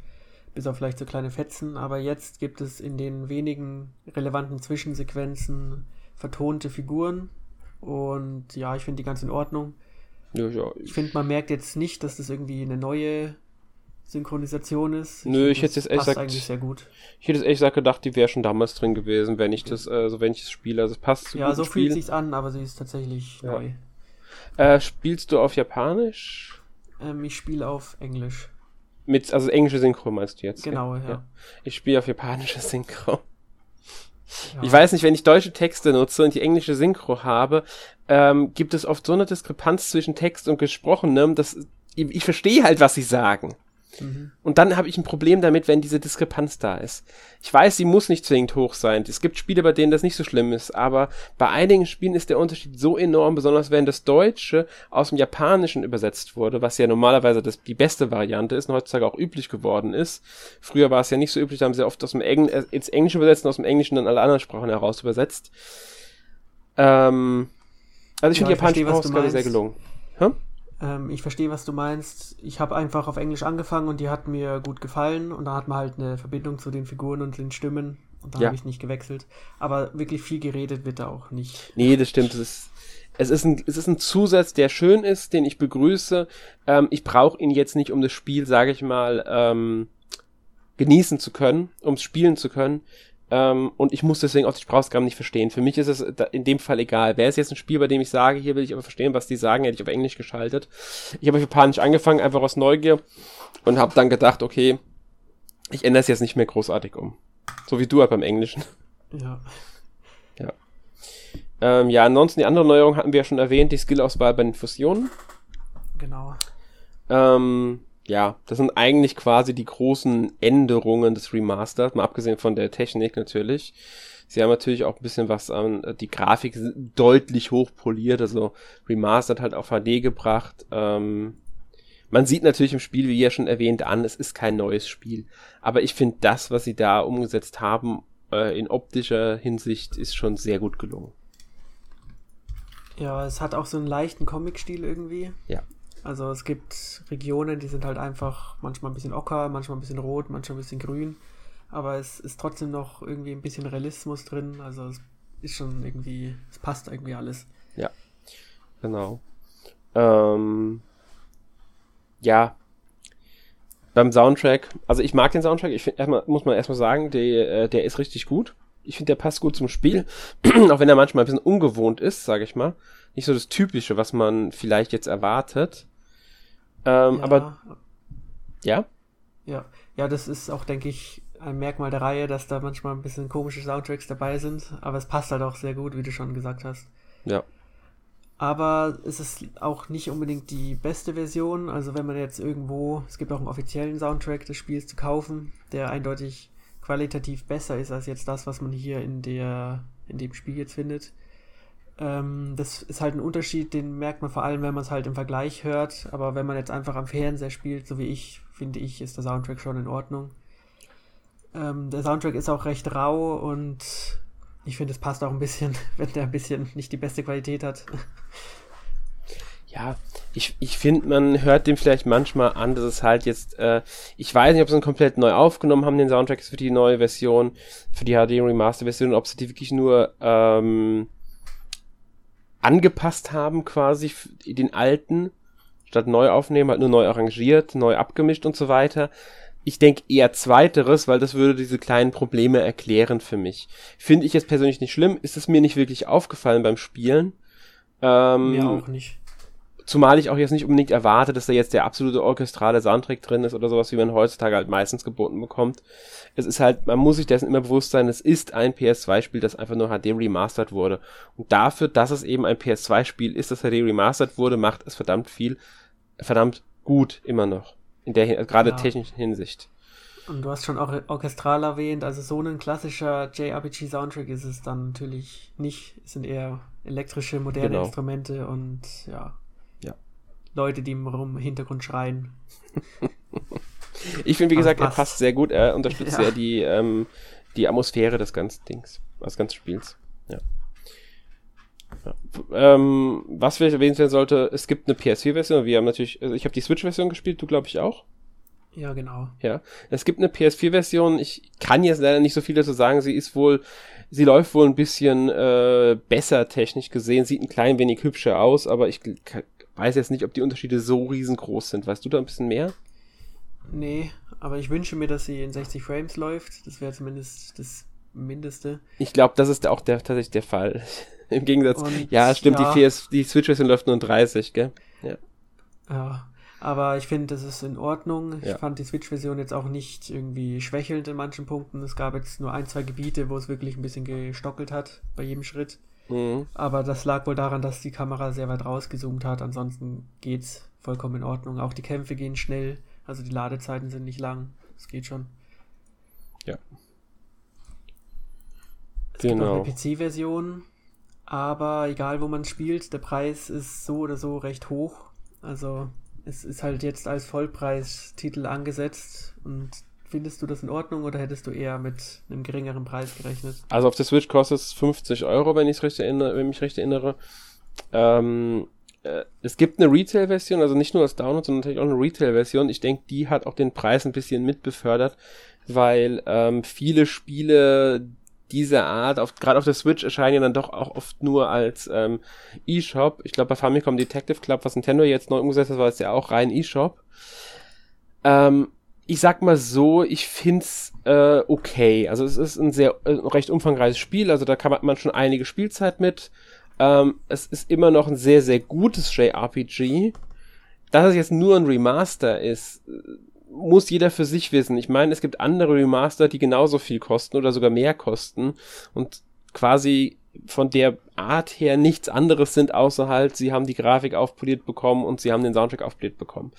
bis auf vielleicht so kleine Fetzen, aber jetzt gibt es in den wenigen relevanten Zwischensequenzen vertonte Figuren und ja, ich finde die ganz in Ordnung. Ja, ja. Ich finde, man merkt jetzt nicht, dass das irgendwie eine neue Synchronisation ist. Ich Nö, ich hätte jetzt echt gesagt, eigentlich sehr gut. Ich hätte jetzt echt gesagt gedacht, die wäre schon damals drin gewesen, wenn ich das, also wenn ich das spiele. Also es passt zu Ja, so Spiel. fühlt sich's an, aber sie ist tatsächlich ja. neu. Äh, spielst du auf Japanisch? Ähm, ich spiele auf Englisch. Mit, also englische Synchro meinst du jetzt? Genau, ja. ja. Ich spiele auf japanische Synchro. Ja. Ich weiß nicht, wenn ich deutsche Texte nutze und die englische Synchro habe, ähm, gibt es oft so eine Diskrepanz zwischen Text und Gesprochenem, dass ich, ich verstehe halt, was sie sagen. Mhm. Und dann habe ich ein Problem damit, wenn diese Diskrepanz da ist. Ich weiß, sie muss nicht zwingend hoch sein. Es gibt Spiele, bei denen das nicht so schlimm ist, aber bei einigen Spielen ist der Unterschied so enorm, besonders wenn das Deutsche aus dem Japanischen übersetzt wurde, was ja normalerweise das, die beste Variante ist und heutzutage auch üblich geworden ist. Früher war es ja nicht so üblich, da haben sie oft aus dem Engl äh, ins Englische übersetzt und aus dem Englischen dann alle anderen Sprachen heraus übersetzt. Ähm, also ich ja, finde die japanische Sprachausgabe sehr gelungen. Hm? Ähm, ich verstehe, was du meinst. Ich habe einfach auf Englisch angefangen und die hat mir gut gefallen und da hat man halt eine Verbindung zu den Figuren und den Stimmen und da ja. habe ich nicht gewechselt. Aber wirklich viel geredet wird da auch nicht. Nee, das stimmt. Das ist, es, ist ein, es ist ein Zusatz, der schön ist, den ich begrüße. Ähm, ich brauche ihn jetzt nicht, um das Spiel, sage ich mal, ähm, genießen zu können, ums spielen zu können. Ähm, und ich muss deswegen auch die Sprachausgaben nicht verstehen. Für mich ist es in dem Fall egal. Wäre es jetzt ein Spiel, bei dem ich sage, hier will ich aber verstehen, was die sagen, hätte ich auf Englisch geschaltet. Ich habe auf Japanisch angefangen, einfach aus Neugier und habe dann gedacht, okay, ich ändere es jetzt nicht mehr großartig um. So wie du halt beim Englischen. Ja. Ja. Ähm, ja, ansonsten die andere Neuerung hatten wir ja schon erwähnt, die Skill-Auswahl bei den Fusionen. Genau. Ähm, ja, das sind eigentlich quasi die großen Änderungen des Remasters, mal abgesehen von der Technik natürlich. Sie haben natürlich auch ein bisschen was an äh, die Grafik deutlich hochpoliert, also Remastered halt auf HD gebracht. Ähm, man sieht natürlich im Spiel, wie ja schon erwähnt, an, es ist kein neues Spiel. Aber ich finde, das, was sie da umgesetzt haben, äh, in optischer Hinsicht, ist schon sehr gut gelungen. Ja, es hat auch so einen leichten Comic-Stil irgendwie. Ja. Also es gibt Regionen, die sind halt einfach manchmal ein bisschen ocker, manchmal ein bisschen rot, manchmal ein bisschen grün. Aber es ist trotzdem noch irgendwie ein bisschen Realismus drin. Also es ist schon irgendwie, es passt irgendwie alles. Ja, genau. Ähm, ja, beim Soundtrack, also ich mag den Soundtrack, ich finde, erstmal, muss man erstmal sagen, der, äh, der ist richtig gut. Ich finde, der passt gut zum Spiel, auch wenn er manchmal ein bisschen ungewohnt ist, sage ich mal. Nicht so das Typische, was man vielleicht jetzt erwartet. Ähm, ja. Aber ja? Ja. Ja, das ist auch, denke ich, ein Merkmal der Reihe, dass da manchmal ein bisschen komische Soundtracks dabei sind, aber es passt halt auch sehr gut, wie du schon gesagt hast. Ja. Aber es ist auch nicht unbedingt die beste Version. Also wenn man jetzt irgendwo, es gibt auch einen offiziellen Soundtrack des Spiels zu kaufen, der eindeutig qualitativ besser ist als jetzt das, was man hier in der in dem Spiel jetzt findet. Ähm, das ist halt ein Unterschied, den merkt man vor allem, wenn man es halt im Vergleich hört. Aber wenn man jetzt einfach am Fernseher spielt, so wie ich, finde ich, ist der Soundtrack schon in Ordnung. Ähm, der Soundtrack ist auch recht rau und ich finde, es passt auch ein bisschen, wenn der ein bisschen nicht die beste Qualität hat. Ja, ich, ich finde, man hört dem vielleicht manchmal an, dass es halt jetzt, äh, ich weiß nicht, ob sie ihn komplett neu aufgenommen haben, den Soundtrack für die neue Version, für die HD Remaster Version, ob sie die wirklich nur ähm, angepasst haben quasi den alten, statt neu aufnehmen, halt nur neu arrangiert, neu abgemischt und so weiter. Ich denke eher zweiteres, weil das würde diese kleinen Probleme erklären für mich. Finde ich jetzt persönlich nicht schlimm, ist es mir nicht wirklich aufgefallen beim Spielen. Ähm, mir auch nicht. Zumal ich auch jetzt nicht unbedingt erwarte, dass da jetzt der absolute orchestrale Soundtrack drin ist oder sowas, wie man heutzutage halt meistens geboten bekommt. Es ist halt, man muss sich dessen immer bewusst sein, es ist ein PS2-Spiel, das einfach nur HD remastered wurde. Und dafür, dass es eben ein PS2-Spiel ist, das HD remastered wurde, macht es verdammt viel, verdammt gut immer noch. In der, gerade ja. technischen Hinsicht. Und du hast schon auch orchestral erwähnt, also so ein klassischer JRPG-Soundtrack ist es dann natürlich nicht. Es sind eher elektrische, moderne genau. Instrumente und ja, Leute, die im Hintergrund schreien. ich finde, wie gesagt, er passt sehr gut. Er unterstützt ja. sehr die, ähm, die Atmosphäre des ganzen Dings, des ganzen Spiels. Ja. ja. Ähm, was vielleicht erwähnt werden sollte, es gibt eine PS4-Version. Wir haben natürlich, also ich habe die Switch-Version gespielt, du glaube ich auch. Ja, genau. Ja, es gibt eine PS4-Version. Ich kann jetzt leider nicht so viel dazu sagen. Sie ist wohl, sie läuft wohl ein bisschen äh, besser technisch gesehen, sieht ein klein wenig hübscher aus, aber ich weiß jetzt nicht, ob die Unterschiede so riesengroß sind. Weißt du da ein bisschen mehr? Nee, aber ich wünsche mir, dass sie in 60 Frames läuft. Das wäre zumindest das Mindeste. Ich glaube, das ist auch der, tatsächlich der Fall. Im Gegensatz. Und, ja, stimmt, ja, die, PS, die Switch-Version läuft nur in 30, gell? Ja. Ja. Aber ich finde, das ist in Ordnung. Ich ja. fand die Switch-Version jetzt auch nicht irgendwie schwächelnd in manchen Punkten. Es gab jetzt nur ein, zwei Gebiete, wo es wirklich ein bisschen gestockelt hat bei jedem Schritt. Mhm. Aber das lag wohl daran, dass die Kamera sehr weit rausgezoomt hat. Ansonsten geht's vollkommen in Ordnung. Auch die Kämpfe gehen schnell. Also die Ladezeiten sind nicht lang. Es geht schon. Ja. Es genau. gibt auch eine PC-Version. Aber egal, wo man spielt, der Preis ist so oder so recht hoch. Also es ist halt jetzt als Vollpreistitel angesetzt und Findest du das in Ordnung oder hättest du eher mit einem geringeren Preis gerechnet? Also auf der Switch kostet es 50 Euro, wenn ich recht erinnere, wenn mich recht erinnere. Ähm, äh, es gibt eine Retail-Version, also nicht nur als Download, sondern natürlich auch eine Retail-Version. Ich denke, die hat auch den Preis ein bisschen mitbefördert, weil ähm, viele Spiele dieser Art, gerade auf der Switch erscheinen ja dann doch auch oft nur als ähm, E-Shop. Ich glaube bei Famicom Detective Club, was Nintendo jetzt neu umgesetzt hat, war es ja auch rein E-Shop. Ähm, ich sag mal so, ich find's äh, okay. Also es ist ein sehr äh, recht umfangreiches Spiel, also da kann man schon einige Spielzeit mit. Ähm, es ist immer noch ein sehr, sehr gutes JRPG. Dass es jetzt nur ein Remaster ist, muss jeder für sich wissen. Ich meine, es gibt andere Remaster, die genauso viel kosten oder sogar mehr kosten und quasi von der Art her nichts anderes sind, außer halt, sie haben die Grafik aufpoliert bekommen und sie haben den Soundtrack aufpoliert bekommen.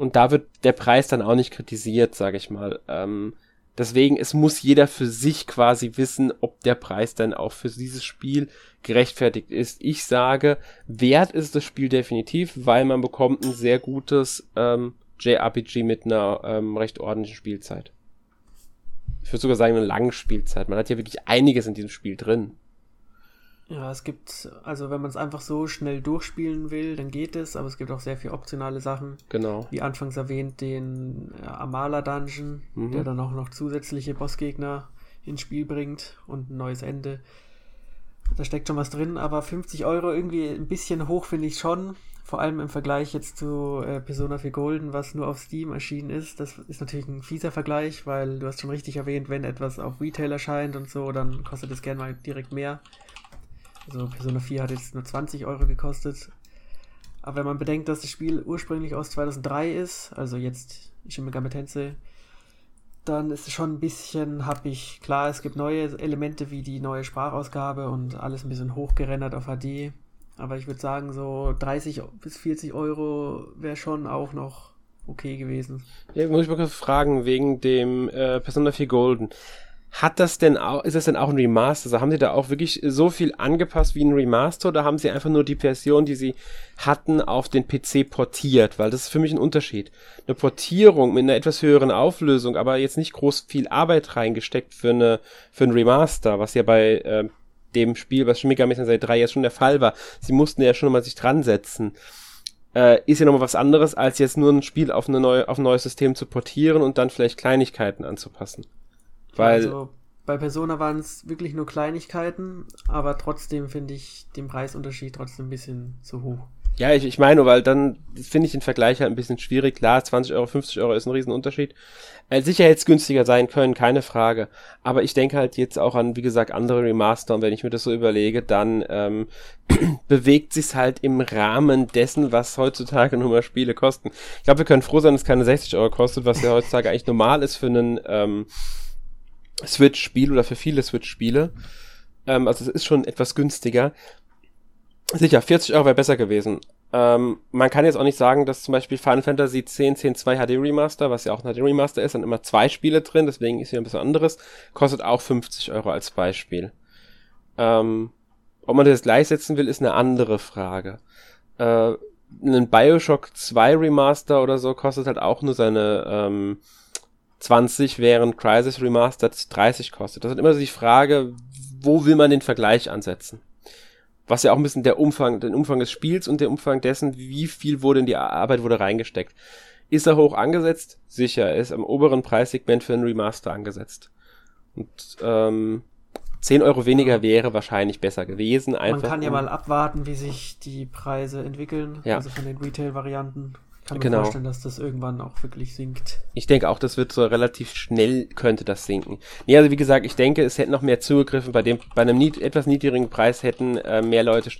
Und da wird der Preis dann auch nicht kritisiert, sage ich mal. Ähm, deswegen, es muss jeder für sich quasi wissen, ob der Preis dann auch für dieses Spiel gerechtfertigt ist. Ich sage, wert ist das Spiel definitiv, weil man bekommt ein sehr gutes ähm, JRPG mit einer ähm, recht ordentlichen Spielzeit. Ich würde sogar sagen, eine lange Spielzeit. Man hat ja wirklich einiges in diesem Spiel drin. Ja, es gibt, also wenn man es einfach so schnell durchspielen will, dann geht es, aber es gibt auch sehr viele optionale Sachen. Genau. Wie anfangs erwähnt, den äh, Amala Dungeon, mhm. der dann auch noch zusätzliche Bossgegner ins Spiel bringt und ein neues Ende. Da steckt schon was drin, aber 50 Euro irgendwie ein bisschen hoch finde ich schon. Vor allem im Vergleich jetzt zu äh, Persona 4 Golden, was nur auf Steam erschienen ist. Das ist natürlich ein fieser Vergleich, weil du hast schon richtig erwähnt, wenn etwas auf Retail erscheint und so, dann kostet es gerne mal direkt mehr. Also Persona 4 hat jetzt nur 20 Euro gekostet. Aber wenn man bedenkt, dass das Spiel ursprünglich aus 2003 ist, also jetzt Shin Megami Tensei, dann ist es schon ein bisschen happig. Klar, es gibt neue Elemente wie die neue Sprachausgabe und alles ein bisschen hochgerendert auf HD. Aber ich würde sagen, so 30 bis 40 Euro wäre schon auch noch okay gewesen. Ja, muss ich mal kurz fragen, wegen dem äh, Persona 4 Golden. Hat das denn auch, ist das denn auch ein Remaster? Also haben sie da auch wirklich so viel angepasst wie ein Remaster oder haben sie einfach nur die Version, die sie hatten, auf den PC portiert? Weil das ist für mich ein Unterschied. Eine Portierung mit einer etwas höheren Auflösung, aber jetzt nicht groß viel Arbeit reingesteckt für eine, für ein Remaster, was ja bei, äh, dem Spiel, was Shin Megami Tensei 3 jetzt schon der Fall war. Sie mussten ja schon mal sich dran setzen. Äh, ist ja nochmal was anderes, als jetzt nur ein Spiel auf, eine neue, auf ein neues System zu portieren und dann vielleicht Kleinigkeiten anzupassen. Weil also bei Persona waren es wirklich nur Kleinigkeiten, aber trotzdem finde ich den Preisunterschied trotzdem ein bisschen zu hoch. Ja, ich, ich meine, weil dann finde ich den Vergleich halt ein bisschen schwierig. Klar, 20 Euro, 50 Euro ist ein Riesenunterschied. Äh, sicher hätte es günstiger sein können, keine Frage. Aber ich denke halt jetzt auch an, wie gesagt, andere Remaster. Und wenn ich mir das so überlege, dann ähm, bewegt sich's halt im Rahmen dessen, was heutzutage nun mal Spiele kosten. Ich glaube, wir können froh sein, dass es keine 60 Euro kostet, was ja heutzutage eigentlich normal ist für einen ähm, Switch-Spiel oder für viele Switch-Spiele. Ähm, also es ist schon etwas günstiger. Sicher, 40 Euro wäre besser gewesen. Ähm, man kann jetzt auch nicht sagen, dass zum Beispiel Final Fantasy X, 10, 2 HD Remaster, was ja auch ein HD Remaster ist, dann immer zwei Spiele drin, deswegen ist hier ein bisschen anderes, kostet auch 50 Euro als Beispiel. Ähm, ob man das gleichsetzen will, ist eine andere Frage. Äh, ein Bioshock 2 Remaster oder so kostet halt auch nur seine ähm, 20, während Crisis Remastered 30 kostet. Das ist immer so die Frage, wo will man den Vergleich ansetzen? Was ja auch ein bisschen der Umfang, den Umfang des Spiels und der Umfang dessen, wie viel wurde in die Arbeit wurde reingesteckt. Ist er hoch angesetzt? Sicher. Er ist am oberen Preissegment für einen Remaster angesetzt. Und ähm, 10 Euro weniger wäre wahrscheinlich besser gewesen. Einfach Man kann ja mal abwarten, wie sich die Preise entwickeln. Ja. Also von den Retail-Varianten kann mir genau. vorstellen, dass das irgendwann auch wirklich sinkt. Ich denke auch, das wird so relativ schnell könnte das sinken. Nee, also wie gesagt, ich denke, es hätten noch mehr zugegriffen. Bei dem, bei einem nied etwas niedrigen Preis hätten äh, mehr Leute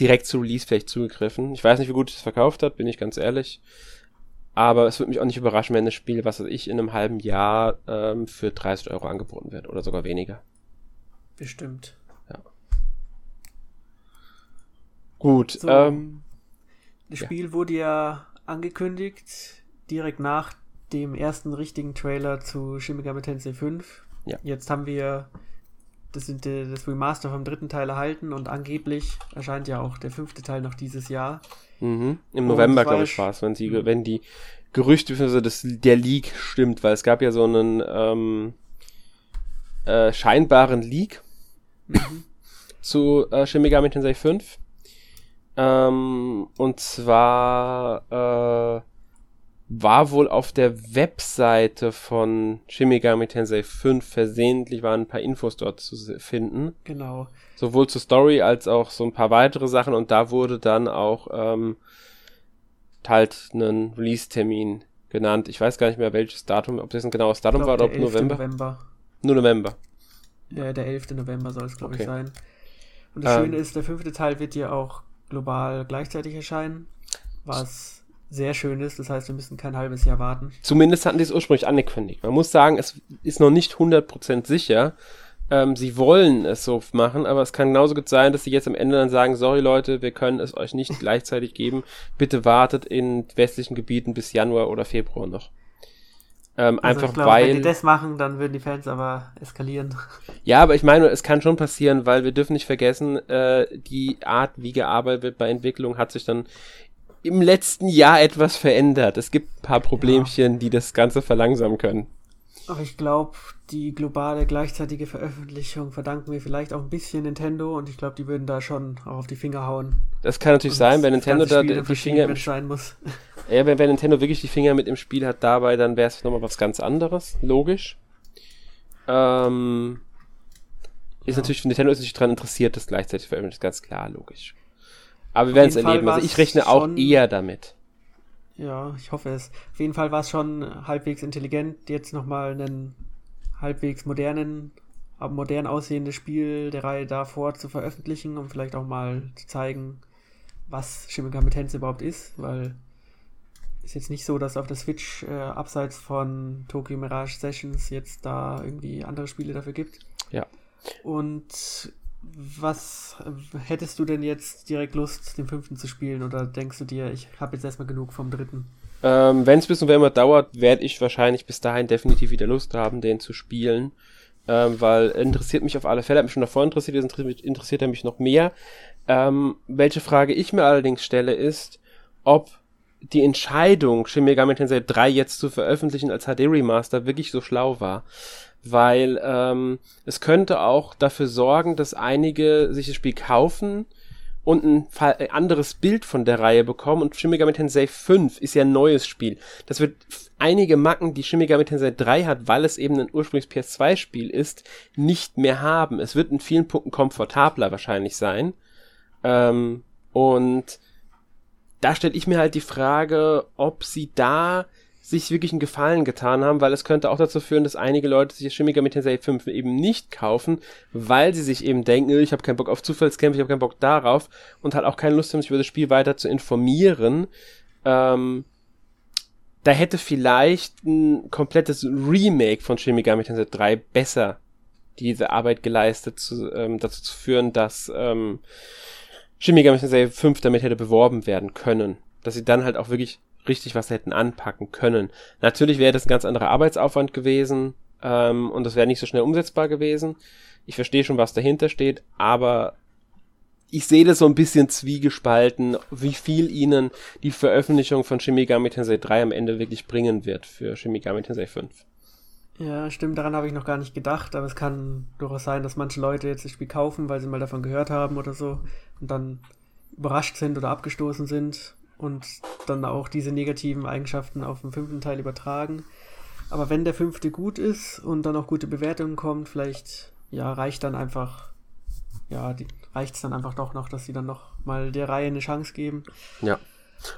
direkt zu Release vielleicht zugegriffen. Ich weiß nicht, wie gut es verkauft hat, bin ich ganz ehrlich. Aber es würde mich auch nicht überraschen, wenn das Spiel, was weiß ich, in einem halben Jahr ähm, für 30 Euro angeboten wird oder sogar weniger. Bestimmt. Ja. Gut. So, ähm, das Spiel ja. wurde ja angekündigt, direkt nach dem ersten richtigen Trailer zu Shin Megami Tensei 5. Ja. Jetzt haben wir das, sind, das Remaster vom dritten Teil erhalten und angeblich erscheint ja auch der fünfte Teil noch dieses Jahr. Mhm. Im November, glaube ich, war es, wenn, sie, mhm. wenn die Gerüchte, also das, der Leak stimmt, weil es gab ja so einen ähm, äh, scheinbaren Leak mhm. zu äh, Shin Megami Tensei 5 ähm, und zwar äh, war wohl auf der Webseite von Shin Megami Tensei 5 versehentlich waren ein paar Infos dort zu finden. Genau. Sowohl zur Story als auch so ein paar weitere Sachen und da wurde dann auch ähm, halt einen Release-Termin genannt. Ich weiß gar nicht mehr welches Datum, ob das ein genaues Datum glaub, war oder ob November. November. Nur November. Ja, der 11. November soll es, glaube okay. ich, sein. Und das ähm, Schöne ist, der fünfte Teil wird ja auch global gleichzeitig erscheinen, was sehr schön ist. Das heißt, wir müssen kein halbes Jahr warten. Zumindest hatten die es ursprünglich angekündigt. Man muss sagen, es ist noch nicht 100% sicher. Ähm, sie wollen es so machen, aber es kann genauso gut sein, dass sie jetzt am Ende dann sagen, sorry Leute, wir können es euch nicht gleichzeitig geben. Bitte wartet in westlichen Gebieten bis Januar oder Februar noch. Ähm, also einfach glaub, weil. Wenn die das machen, dann würden die Fans aber eskalieren. Ja, aber ich meine, es kann schon passieren, weil wir dürfen nicht vergessen, äh, die Art, wie gearbeitet wird bei Entwicklung, hat sich dann im letzten Jahr etwas verändert. Es gibt ein paar Problemchen, ja. die das Ganze verlangsamen können. Aber ich glaube, die globale gleichzeitige Veröffentlichung verdanken wir vielleicht auch ein bisschen Nintendo und ich glaube, die würden da schon auch auf die Finger hauen. Das kann natürlich und sein, wenn Nintendo da die Finger im sein muss. Ja, wenn, wenn Nintendo wirklich die Finger mit im Spiel hat dabei, dann wäre es nochmal was ganz anderes, logisch. Ähm, ist ja. natürlich, Nintendo ist nicht daran interessiert, das gleichzeitig veröffentlicht, ganz klar, logisch. Aber wir werden es erleben. Also ich rechne auch eher damit. Ja, ich hoffe es. Auf jeden Fall war es schon halbwegs intelligent, jetzt nochmal einen halbwegs modernen, aber modern aussehendes Spiel der Reihe davor zu veröffentlichen, um vielleicht auch mal zu zeigen, was Shin Megami Tensei überhaupt ist, weil ist jetzt nicht so, dass auf der Switch äh, abseits von Tokyo Mirage Sessions jetzt da irgendwie andere Spiele dafür gibt. Ja. Und was hättest du denn jetzt direkt Lust, den fünften zu spielen? Oder denkst du dir, ich habe jetzt erstmal genug vom dritten? Ähm, Wenn es bis November dauert, werde ich wahrscheinlich bis dahin definitiv wieder Lust haben, den zu spielen. Ähm, weil interessiert mich auf alle Fälle, hat mich schon davor interessiert, jetzt interessiert er mich noch mehr. Ähm, welche Frage ich mir allerdings stelle, ist, ob die Entscheidung, Shin Megami Tensei 3 jetzt zu veröffentlichen als HD Remaster wirklich so schlau war. Weil ähm, es könnte auch dafür sorgen, dass einige sich das Spiel kaufen und ein, ein anderes Bild von der Reihe bekommen und Shin Megami Tensei 5 ist ja ein neues Spiel. Das wird einige Macken, die Shin Megami Tensei 3 hat, weil es eben ein ursprüngliches PS2 Spiel ist, nicht mehr haben. Es wird in vielen Punkten komfortabler wahrscheinlich sein. Ähm, und da stelle ich mir halt die Frage, ob sie da sich wirklich einen Gefallen getan haben, weil es könnte auch dazu führen, dass einige Leute sich Shin Megami Tensei 5 eben nicht kaufen, weil sie sich eben denken, ich habe keinen Bock auf Zufallskämpfe, ich habe keinen Bock darauf und halt auch keine Lust haben, sich über das Spiel weiter zu informieren. Ähm, da hätte vielleicht ein komplettes Remake von Shin Megami Tensei 3 besser diese Arbeit geleistet, zu, ähm, dazu zu führen, dass ähm, Shin Megami Tensei 5 damit hätte beworben werden können. Dass sie dann halt auch wirklich richtig was hätten anpacken können. Natürlich wäre das ein ganz anderer Arbeitsaufwand gewesen ähm, und das wäre nicht so schnell umsetzbar gewesen. Ich verstehe schon, was dahinter steht, aber ich sehe das so ein bisschen zwiegespalten, wie viel ihnen die Veröffentlichung von Shin Megami Tensei 3 am Ende wirklich bringen wird für Shin Megami Tensei 5. Ja, stimmt, daran habe ich noch gar nicht gedacht, aber es kann durchaus sein, dass manche Leute jetzt das Spiel kaufen, weil sie mal davon gehört haben oder so und dann überrascht sind oder abgestoßen sind und dann auch diese negativen Eigenschaften auf den fünften Teil übertragen. Aber wenn der fünfte gut ist und dann auch gute Bewertungen kommt, vielleicht ja reicht dann einfach ja reicht es dann einfach doch noch, dass sie dann noch mal der Reihe eine Chance geben. Ja.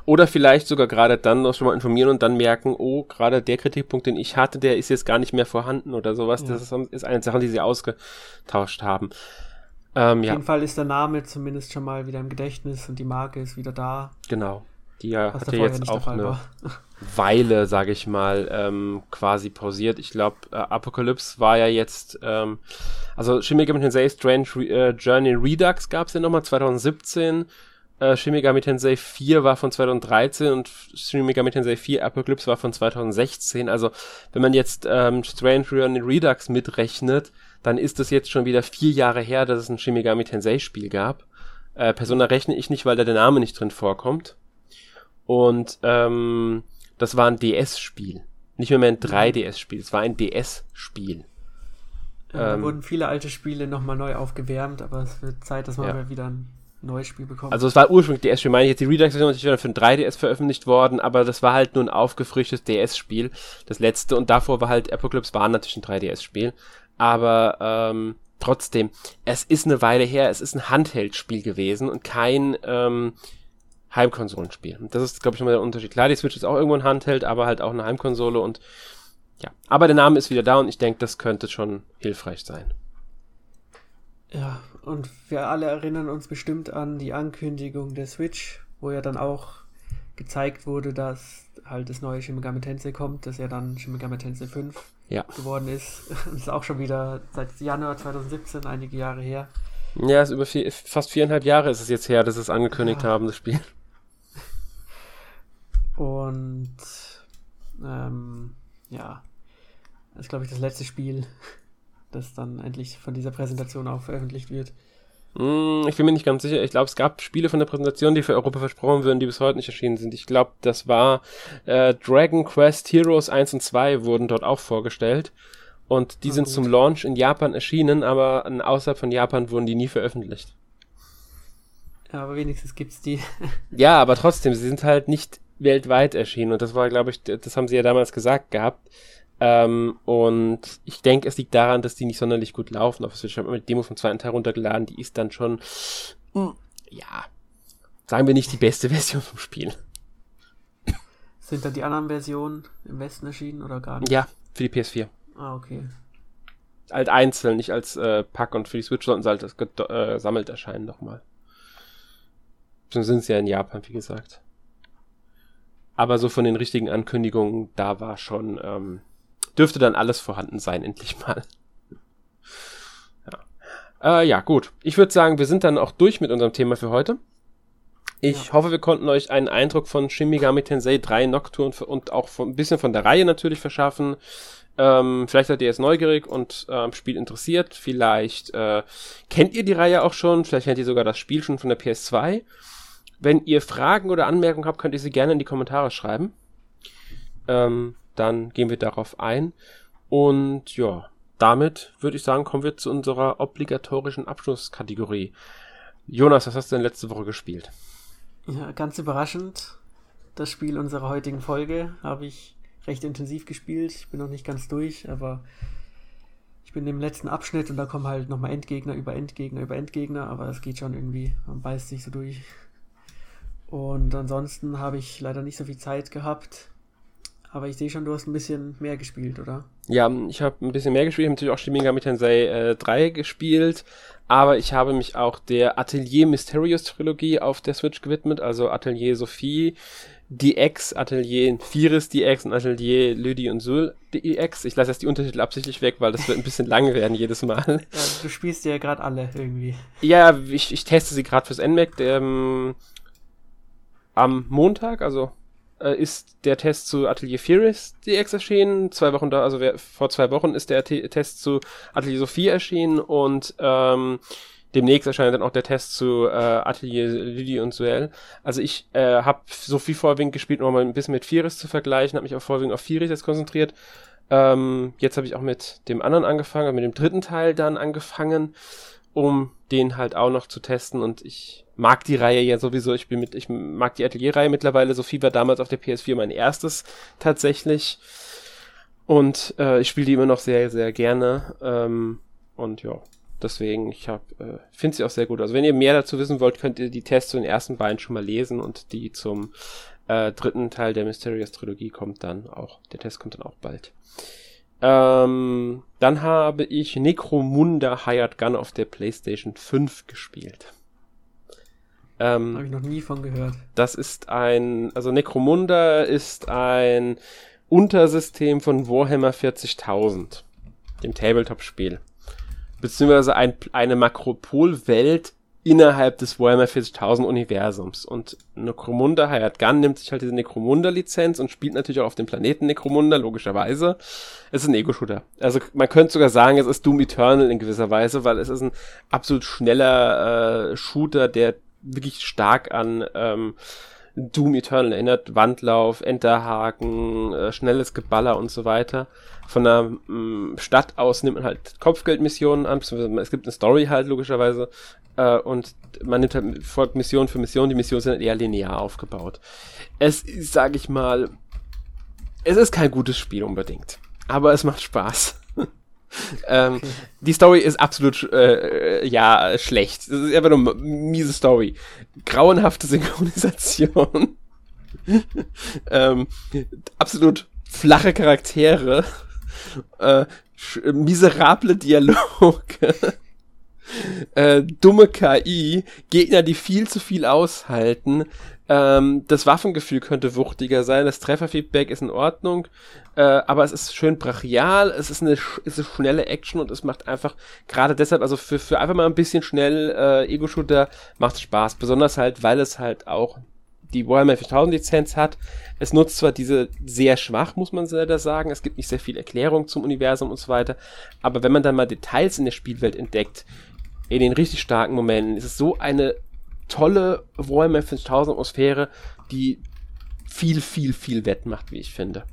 Oder vielleicht sogar gerade dann noch schon mal informieren und dann merken, oh, gerade der Kritikpunkt, den ich hatte, der ist jetzt gar nicht mehr vorhanden oder sowas. Ja. Das ist, ist eine Sache, die sie ausgetauscht haben. Ähm, Auf jeden Fall ist der Name zumindest schon mal wieder im Gedächtnis und die Marke ist wieder da. Genau. Die ja, hat ja jetzt auch eine war. Weile, sage ich mal, ähm, quasi pausiert. Ich glaube, äh, Apocalypse war ja jetzt, ähm, also Shin Megami Tensei Strange Re äh, Journey Redux gab es ja nochmal 2017. Äh, Shin Megami Tensei 4 war von 2013 und Shin Megami Tensei 4 Apocalypse war von 2016. Also wenn man jetzt ähm, Strange Journey Redux mitrechnet, dann ist es jetzt schon wieder vier Jahre her, dass es ein Shin Megami Tensei Spiel gab. Äh, Persona rechne ich nicht, weil da der Name nicht drin vorkommt. Und ähm, das war ein DS-Spiel. Nicht mehr, mehr ein 3DS-Spiel, es war ein DS-Spiel. Ja, ähm, wurden viele alte Spiele nochmal neu aufgewärmt, aber es wird Zeit, dass man ja. wieder ein neues Spiel bekommt. Also es war ursprünglich DS-Spiel, meine ich jetzt, die Redux-Version ist wieder für ein 3DS veröffentlicht worden, aber das war halt nur ein aufgefrischtes DS-Spiel, das letzte, und davor war halt Apocalypse war natürlich ein 3DS-Spiel, aber ähm, trotzdem, es ist eine Weile her, es ist ein Handheld-Spiel gewesen und kein ähm, Heimkonsolenspiel. Und das ist, glaube ich, nochmal der Unterschied. Klar, die Switch ist auch irgendwo ein Handheld, aber halt auch eine Heimkonsole und ja. Aber der Name ist wieder da und ich denke, das könnte schon hilfreich sein. Ja, und wir alle erinnern uns bestimmt an die Ankündigung der Switch, wo ja dann auch gezeigt wurde, dass halt das neue Shin Megami Tensei kommt, das ja dann Shin Megami Tensei 5 ja. geworden ist. Das ist auch schon wieder seit Januar 2017, einige Jahre her. Ja, ist über vier, fast viereinhalb Jahre ist es jetzt her, dass sie es angekündigt ja. haben, das Spiel. Und ähm, ja, das ist, glaube ich, das letzte Spiel, das dann endlich von dieser Präsentation auch veröffentlicht wird. Mm, ich bin mir nicht ganz sicher. Ich glaube, es gab Spiele von der Präsentation, die für Europa versprochen würden, die bis heute nicht erschienen sind. Ich glaube, das war äh, Dragon Quest Heroes 1 und 2 wurden dort auch vorgestellt. Und die ah, sind gut. zum Launch in Japan erschienen, aber außerhalb von Japan wurden die nie veröffentlicht. Ja, aber wenigstens gibt's die. ja, aber trotzdem, sie sind halt nicht weltweit erschienen und das war, glaube ich, das haben sie ja damals gesagt gehabt. Ähm, und ich denke, es liegt daran, dass die nicht sonderlich gut laufen. Auf ich habe mir die Demo vom zweiten Teil runtergeladen, die ist dann schon, mh, hm, ja, sagen wir nicht die beste Version vom Spiel. Sind dann die anderen Versionen im Westen erschienen oder gar nicht? Ja, für die PS4. Ah, okay. Halt einzeln, nicht als äh, Pack und für die Switch sollten sie halt das gesammelt äh, erscheinen nochmal. Dann sind sie ja in Japan, wie gesagt. Aber so von den richtigen Ankündigungen, da war schon, ähm, dürfte dann alles vorhanden sein, endlich mal. ja. Äh, ja, gut. Ich würde sagen, wir sind dann auch durch mit unserem Thema für heute. Ich ja. hoffe, wir konnten euch einen Eindruck von Shin Megami Tensei 3 Nocturne und auch von, ein bisschen von der Reihe natürlich verschaffen. Ähm, vielleicht seid ihr jetzt neugierig und äh, Spiel interessiert. Vielleicht äh, kennt ihr die Reihe auch schon. Vielleicht kennt ihr sogar das Spiel schon von der PS2. Wenn ihr Fragen oder Anmerkungen habt, könnt ihr sie gerne in die Kommentare schreiben. Ähm, dann gehen wir darauf ein. Und ja, damit würde ich sagen, kommen wir zu unserer obligatorischen Abschlusskategorie. Jonas, was hast du denn letzte Woche gespielt? Ja, ganz überraschend. Das Spiel unserer heutigen Folge habe ich recht intensiv gespielt. Ich bin noch nicht ganz durch, aber ich bin im letzten Abschnitt und da kommen halt nochmal Endgegner über Endgegner über Endgegner, aber es geht schon irgendwie, man beißt sich so durch. Und ansonsten habe ich leider nicht so viel Zeit gehabt. Aber ich sehe schon, du hast ein bisschen mehr gespielt, oder? Ja, ich habe ein bisschen mehr gespielt. Ich habe natürlich auch Shin Megami Tensei äh, 3 gespielt. Aber ich habe mich auch der Atelier Mysterious Trilogie auf der Switch gewidmet. Also Atelier Sophie, DX, Atelier Firis DX und Atelier Lüdi und Sul DX. Ich lasse jetzt die Untertitel absichtlich weg, weil das wird ein bisschen lang werden jedes Mal. Ja, du spielst ja gerade alle irgendwie. Ja, ich, ich teste sie gerade fürs NMAC. Ähm, am Montag, also äh, ist der Test zu Atelier Firis DX erschienen. Zwei Wochen da, also wer, vor zwei Wochen ist der T Test zu Atelier Sophie erschienen und ähm, demnächst erscheint dann auch der Test zu äh, Atelier Lily und Suel. Also ich äh, habe Sophie vorwiegend gespielt, um mal ein bisschen mit Firis zu vergleichen, habe mich auch vorwiegend auf Firis jetzt konzentriert. Ähm, jetzt habe ich auch mit dem anderen angefangen, mit dem dritten Teil dann angefangen, um den halt auch noch zu testen und ich mag die Reihe ja sowieso. Ich bin mit, ich mag die Atelier-Reihe mittlerweile. Sophie war damals auf der PS4 mein erstes tatsächlich. Und äh, ich spiele die immer noch sehr, sehr gerne. Ähm, und ja, deswegen, ich hab, äh, finde sie auch sehr gut. Also wenn ihr mehr dazu wissen wollt, könnt ihr die Tests zu den ersten beiden schon mal lesen und die zum äh, dritten Teil der Mysterious Trilogie kommt dann auch. Der Test kommt dann auch bald. Ähm, dann habe ich Necromunda Hired Gun auf der PlayStation 5 gespielt. Ähm, Habe ich noch nie von gehört. Das ist ein, also Necromunda ist ein Untersystem von Warhammer 40.000, dem Tabletop-Spiel. Beziehungsweise ein, eine Makropolwelt innerhalb des Warhammer 40.000 Universums. Und Necromunda Hayat Gun nimmt sich halt diese Necromunda-Lizenz und spielt natürlich auch auf dem Planeten Necromunda, logischerweise. Es ist ein Ego-Shooter. Also man könnte sogar sagen, es ist Doom Eternal in gewisser Weise, weil es ist ein absolut schneller äh, Shooter, der wirklich stark an ähm, Doom Eternal erinnert. Wandlauf, Enterhaken, äh, schnelles Geballer und so weiter. Von der ähm, Stadt aus nimmt man halt Kopfgeldmissionen an, es gibt eine Story halt logischerweise äh, und man nimmt halt, folgt Mission für Mission. Die Missionen sind eher linear aufgebaut. Es ist, sag ich mal, es ist kein gutes Spiel unbedingt, aber es macht Spaß. Ähm, okay. Die Story ist absolut, äh, ja, schlecht. Das ist einfach nur eine miese Story. Grauenhafte Synchronisation. ähm, absolut flache Charaktere. Äh, miserable Dialoge. äh, dumme KI, Gegner, die viel zu viel aushalten. Ähm, das Waffengefühl könnte wuchtiger sein, das Trefferfeedback ist in Ordnung, äh, aber es ist schön brachial, es ist eine, es ist schnelle Action und es macht einfach, gerade deshalb, also für, für einfach mal ein bisschen schnell äh, Ego-Shooter macht Spaß, besonders halt, weil es halt auch die Warhammer 4000 Lizenz hat. Es nutzt zwar diese sehr schwach, muss man leider sagen, es gibt nicht sehr viel Erklärung zum Universum und so weiter, aber wenn man dann mal Details in der Spielwelt entdeckt, in den richtig starken Momenten, ist es so eine tolle Warhammer 4000 Atmosphäre, die viel, viel, viel wettmacht, wie ich finde.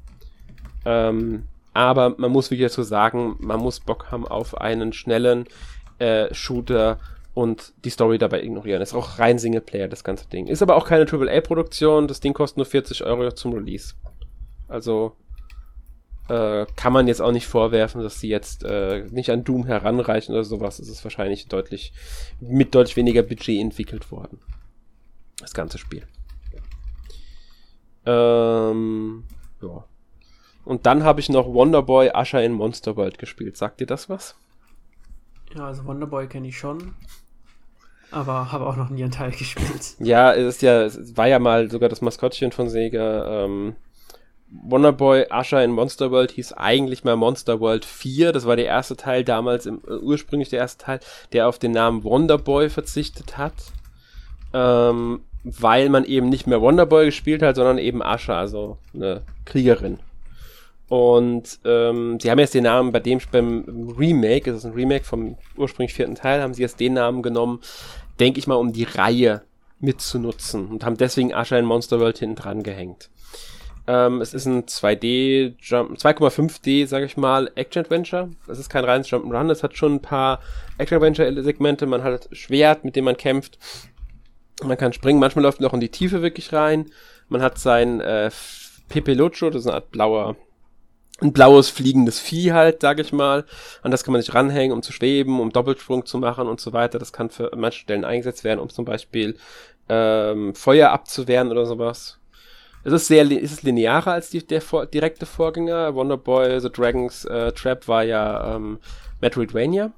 Ähm, aber man muss wirklich dazu sagen, man muss Bock haben auf einen schnellen äh, Shooter und die Story dabei ignorieren. Ist auch rein Singleplayer, das ganze Ding. Ist aber auch keine AAA-Produktion, das Ding kostet nur 40 Euro zum Release. Also äh, kann man jetzt auch nicht vorwerfen, dass sie jetzt äh, nicht an Doom heranreichen oder sowas. Es ist wahrscheinlich deutlich mit deutlich weniger Budget entwickelt worden. Das ganze Spiel. Ähm, ja. Und dann habe ich noch Wonderboy Usher in Monster World gespielt. Sagt dir das was? Ja, also Wonderboy kenne ich schon. Aber habe auch noch nie einen Teil gespielt. Ja, es ist ja, es war ja mal sogar das Maskottchen von Sega. Ähm, Wonderboy Usher in Monster World hieß eigentlich mal Monster World 4. Das war der erste Teil damals, im, äh, ursprünglich der erste Teil, der auf den Namen Wonderboy verzichtet hat. Ähm, weil man eben nicht mehr Wonderboy gespielt hat, sondern eben Usher, also eine Kriegerin. Und ähm, sie haben jetzt den Namen bei dem beim Remake, es ist ein Remake vom ursprünglich vierten Teil, haben sie jetzt den Namen genommen, denke ich mal, um die Reihe mitzunutzen und haben deswegen Usher in Monster World hinten dran gehängt. Ähm, es ist ein 2D, 2,5D, sage ich mal, Action-Adventure. Es ist kein reines Jump'n'Run, es hat schon ein paar Action-Adventure-Segmente. Man hat Schwert, mit dem man kämpft. Man kann springen, manchmal läuft man auch in die Tiefe wirklich rein. Man hat sein äh, Pepelucho, das ist eine Art blauer ein blaues fliegendes Vieh halt, sag ich mal. An das kann man sich ranhängen, um zu schweben, um Doppelsprung zu machen und so weiter. Das kann für manche Stellen eingesetzt werden, um zum Beispiel ähm, Feuer abzuwehren oder sowas. Es ist sehr, es ist linearer als die, der vor, direkte Vorgänger. Wonderboy, The Dragon's äh, Trap war ja ähm, Metroidvania.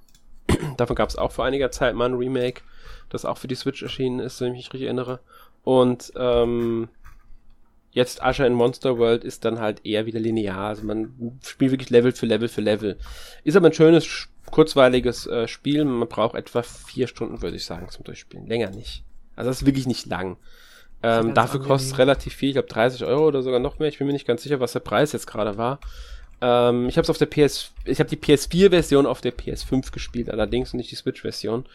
Davon gab es auch vor einiger Zeit mal ein Remake, das auch für die Switch erschienen ist, wenn ich mich richtig erinnere. Und ähm, jetzt Usher in Monster World ist dann halt eher wieder linear. Also man spielt wirklich Level für Level für Level. Ist aber ein schönes, kurzweiliges äh, Spiel. Man braucht etwa vier Stunden, würde ich sagen, zum Durchspielen. Länger nicht. Also das ist wirklich nicht lang. Ähm, dafür kostet es relativ viel, ich glaube 30 Euro oder sogar noch mehr. Ich bin mir nicht ganz sicher, was der Preis jetzt gerade war. Ähm, ich habe es auf der PS, ich habe die PS4-Version auf der PS5 gespielt, allerdings nicht die Switch-Version.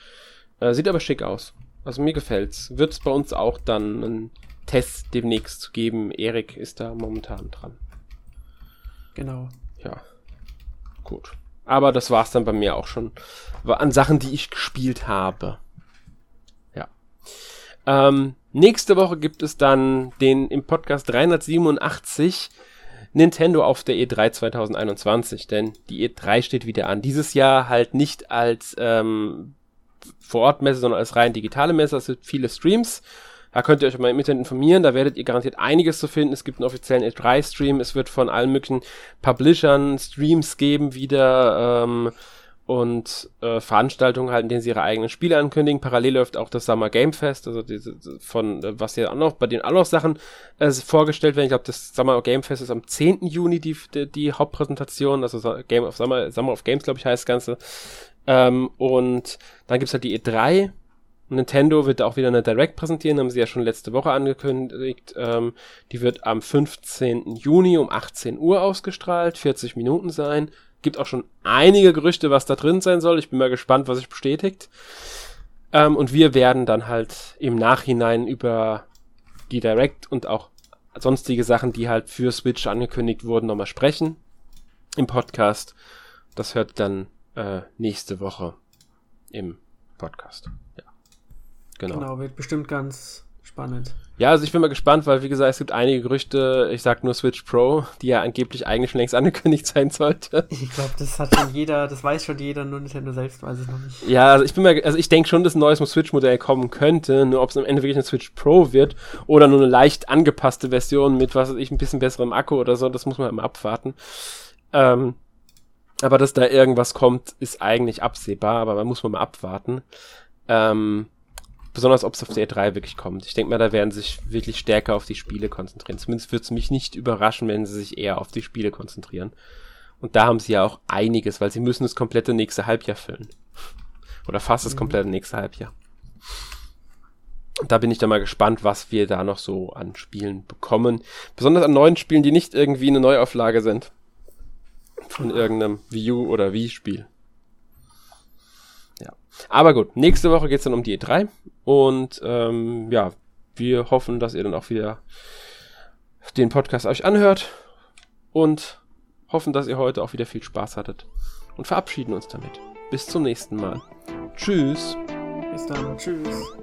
Äh, sieht aber schick aus. Also mir gefällt's. Wird es bei uns auch dann einen Test demnächst geben. Erik ist da momentan dran. Genau. Ja. Gut. Aber das war's dann bei mir auch schon. An Sachen, die ich gespielt habe. Ja. Ähm, nächste Woche gibt es dann den im Podcast 387 Nintendo auf der E3 2021, denn die E3 steht wieder an. Dieses Jahr halt nicht als ähm, Vorortmesse, sondern als rein digitale Messe. Es sind viele Streams da könnt ihr euch mal im Internet informieren, da werdet ihr garantiert einiges zu finden. Es gibt einen offiziellen E3-Stream, es wird von allen möglichen Publishern Streams geben wieder ähm, und äh, Veranstaltungen halt, in denen sie ihre eigenen Spiele ankündigen. Parallel läuft auch das Summer Game Fest, also diese, von, äh, was ja auch noch, bei denen auch noch Sachen äh, vorgestellt werden. Ich glaube, das Summer Game Fest ist am 10. Juni die, die, die Hauptpräsentation, also Game of Summer, Summer of Games, glaube ich, heißt das Ganze. Ähm, und dann gibt's halt die E3, Nintendo wird auch wieder eine Direct präsentieren, haben sie ja schon letzte Woche angekündigt. Ähm, die wird am 15. Juni um 18 Uhr ausgestrahlt, 40 Minuten sein. Gibt auch schon einige Gerüchte, was da drin sein soll. Ich bin mal gespannt, was sich bestätigt. Ähm, und wir werden dann halt im Nachhinein über die Direct und auch sonstige Sachen, die halt für Switch angekündigt wurden, nochmal sprechen im Podcast. Das hört dann äh, nächste Woche im Podcast. Ja. Genau. Genau, wird bestimmt ganz spannend. Ja, also ich bin mal gespannt, weil wie gesagt, es gibt einige Gerüchte, ich sag nur Switch Pro, die ja angeblich eigentlich schon längst angekündigt sein sollte. Ich glaube, das hat schon jeder, das weiß schon jeder, nur Nintendo selbst weiß es noch nicht. Ja, also ich bin mal, also ich denke schon, dass ein neues Switch-Modell kommen könnte, nur ob es am Ende wirklich eine Switch Pro wird oder nur eine leicht angepasste Version mit, was weiß ich, ein bisschen besserem Akku oder so, das muss man immer abwarten. Ähm, aber dass da irgendwas kommt, ist eigentlich absehbar, aber man muss man mal abwarten. Ähm, Besonders, ob es auf der E3 wirklich kommt. Ich denke mal, da werden sie sich wirklich stärker auf die Spiele konzentrieren. Zumindest würde es mich nicht überraschen, wenn sie sich eher auf die Spiele konzentrieren. Und da haben sie ja auch einiges, weil sie müssen das komplette nächste Halbjahr füllen. Oder fast das mhm. komplette nächste Halbjahr. Da bin ich dann mal gespannt, was wir da noch so an Spielen bekommen. Besonders an neuen Spielen, die nicht irgendwie eine Neuauflage sind. Von irgendeinem Wii U oder Wii-Spiel. Aber gut, nächste Woche geht's dann um die E3 und ähm, ja, wir hoffen, dass ihr dann auch wieder den Podcast euch anhört und hoffen, dass ihr heute auch wieder viel Spaß hattet und verabschieden uns damit. Bis zum nächsten Mal. Tschüss. Bis dann. Tschüss.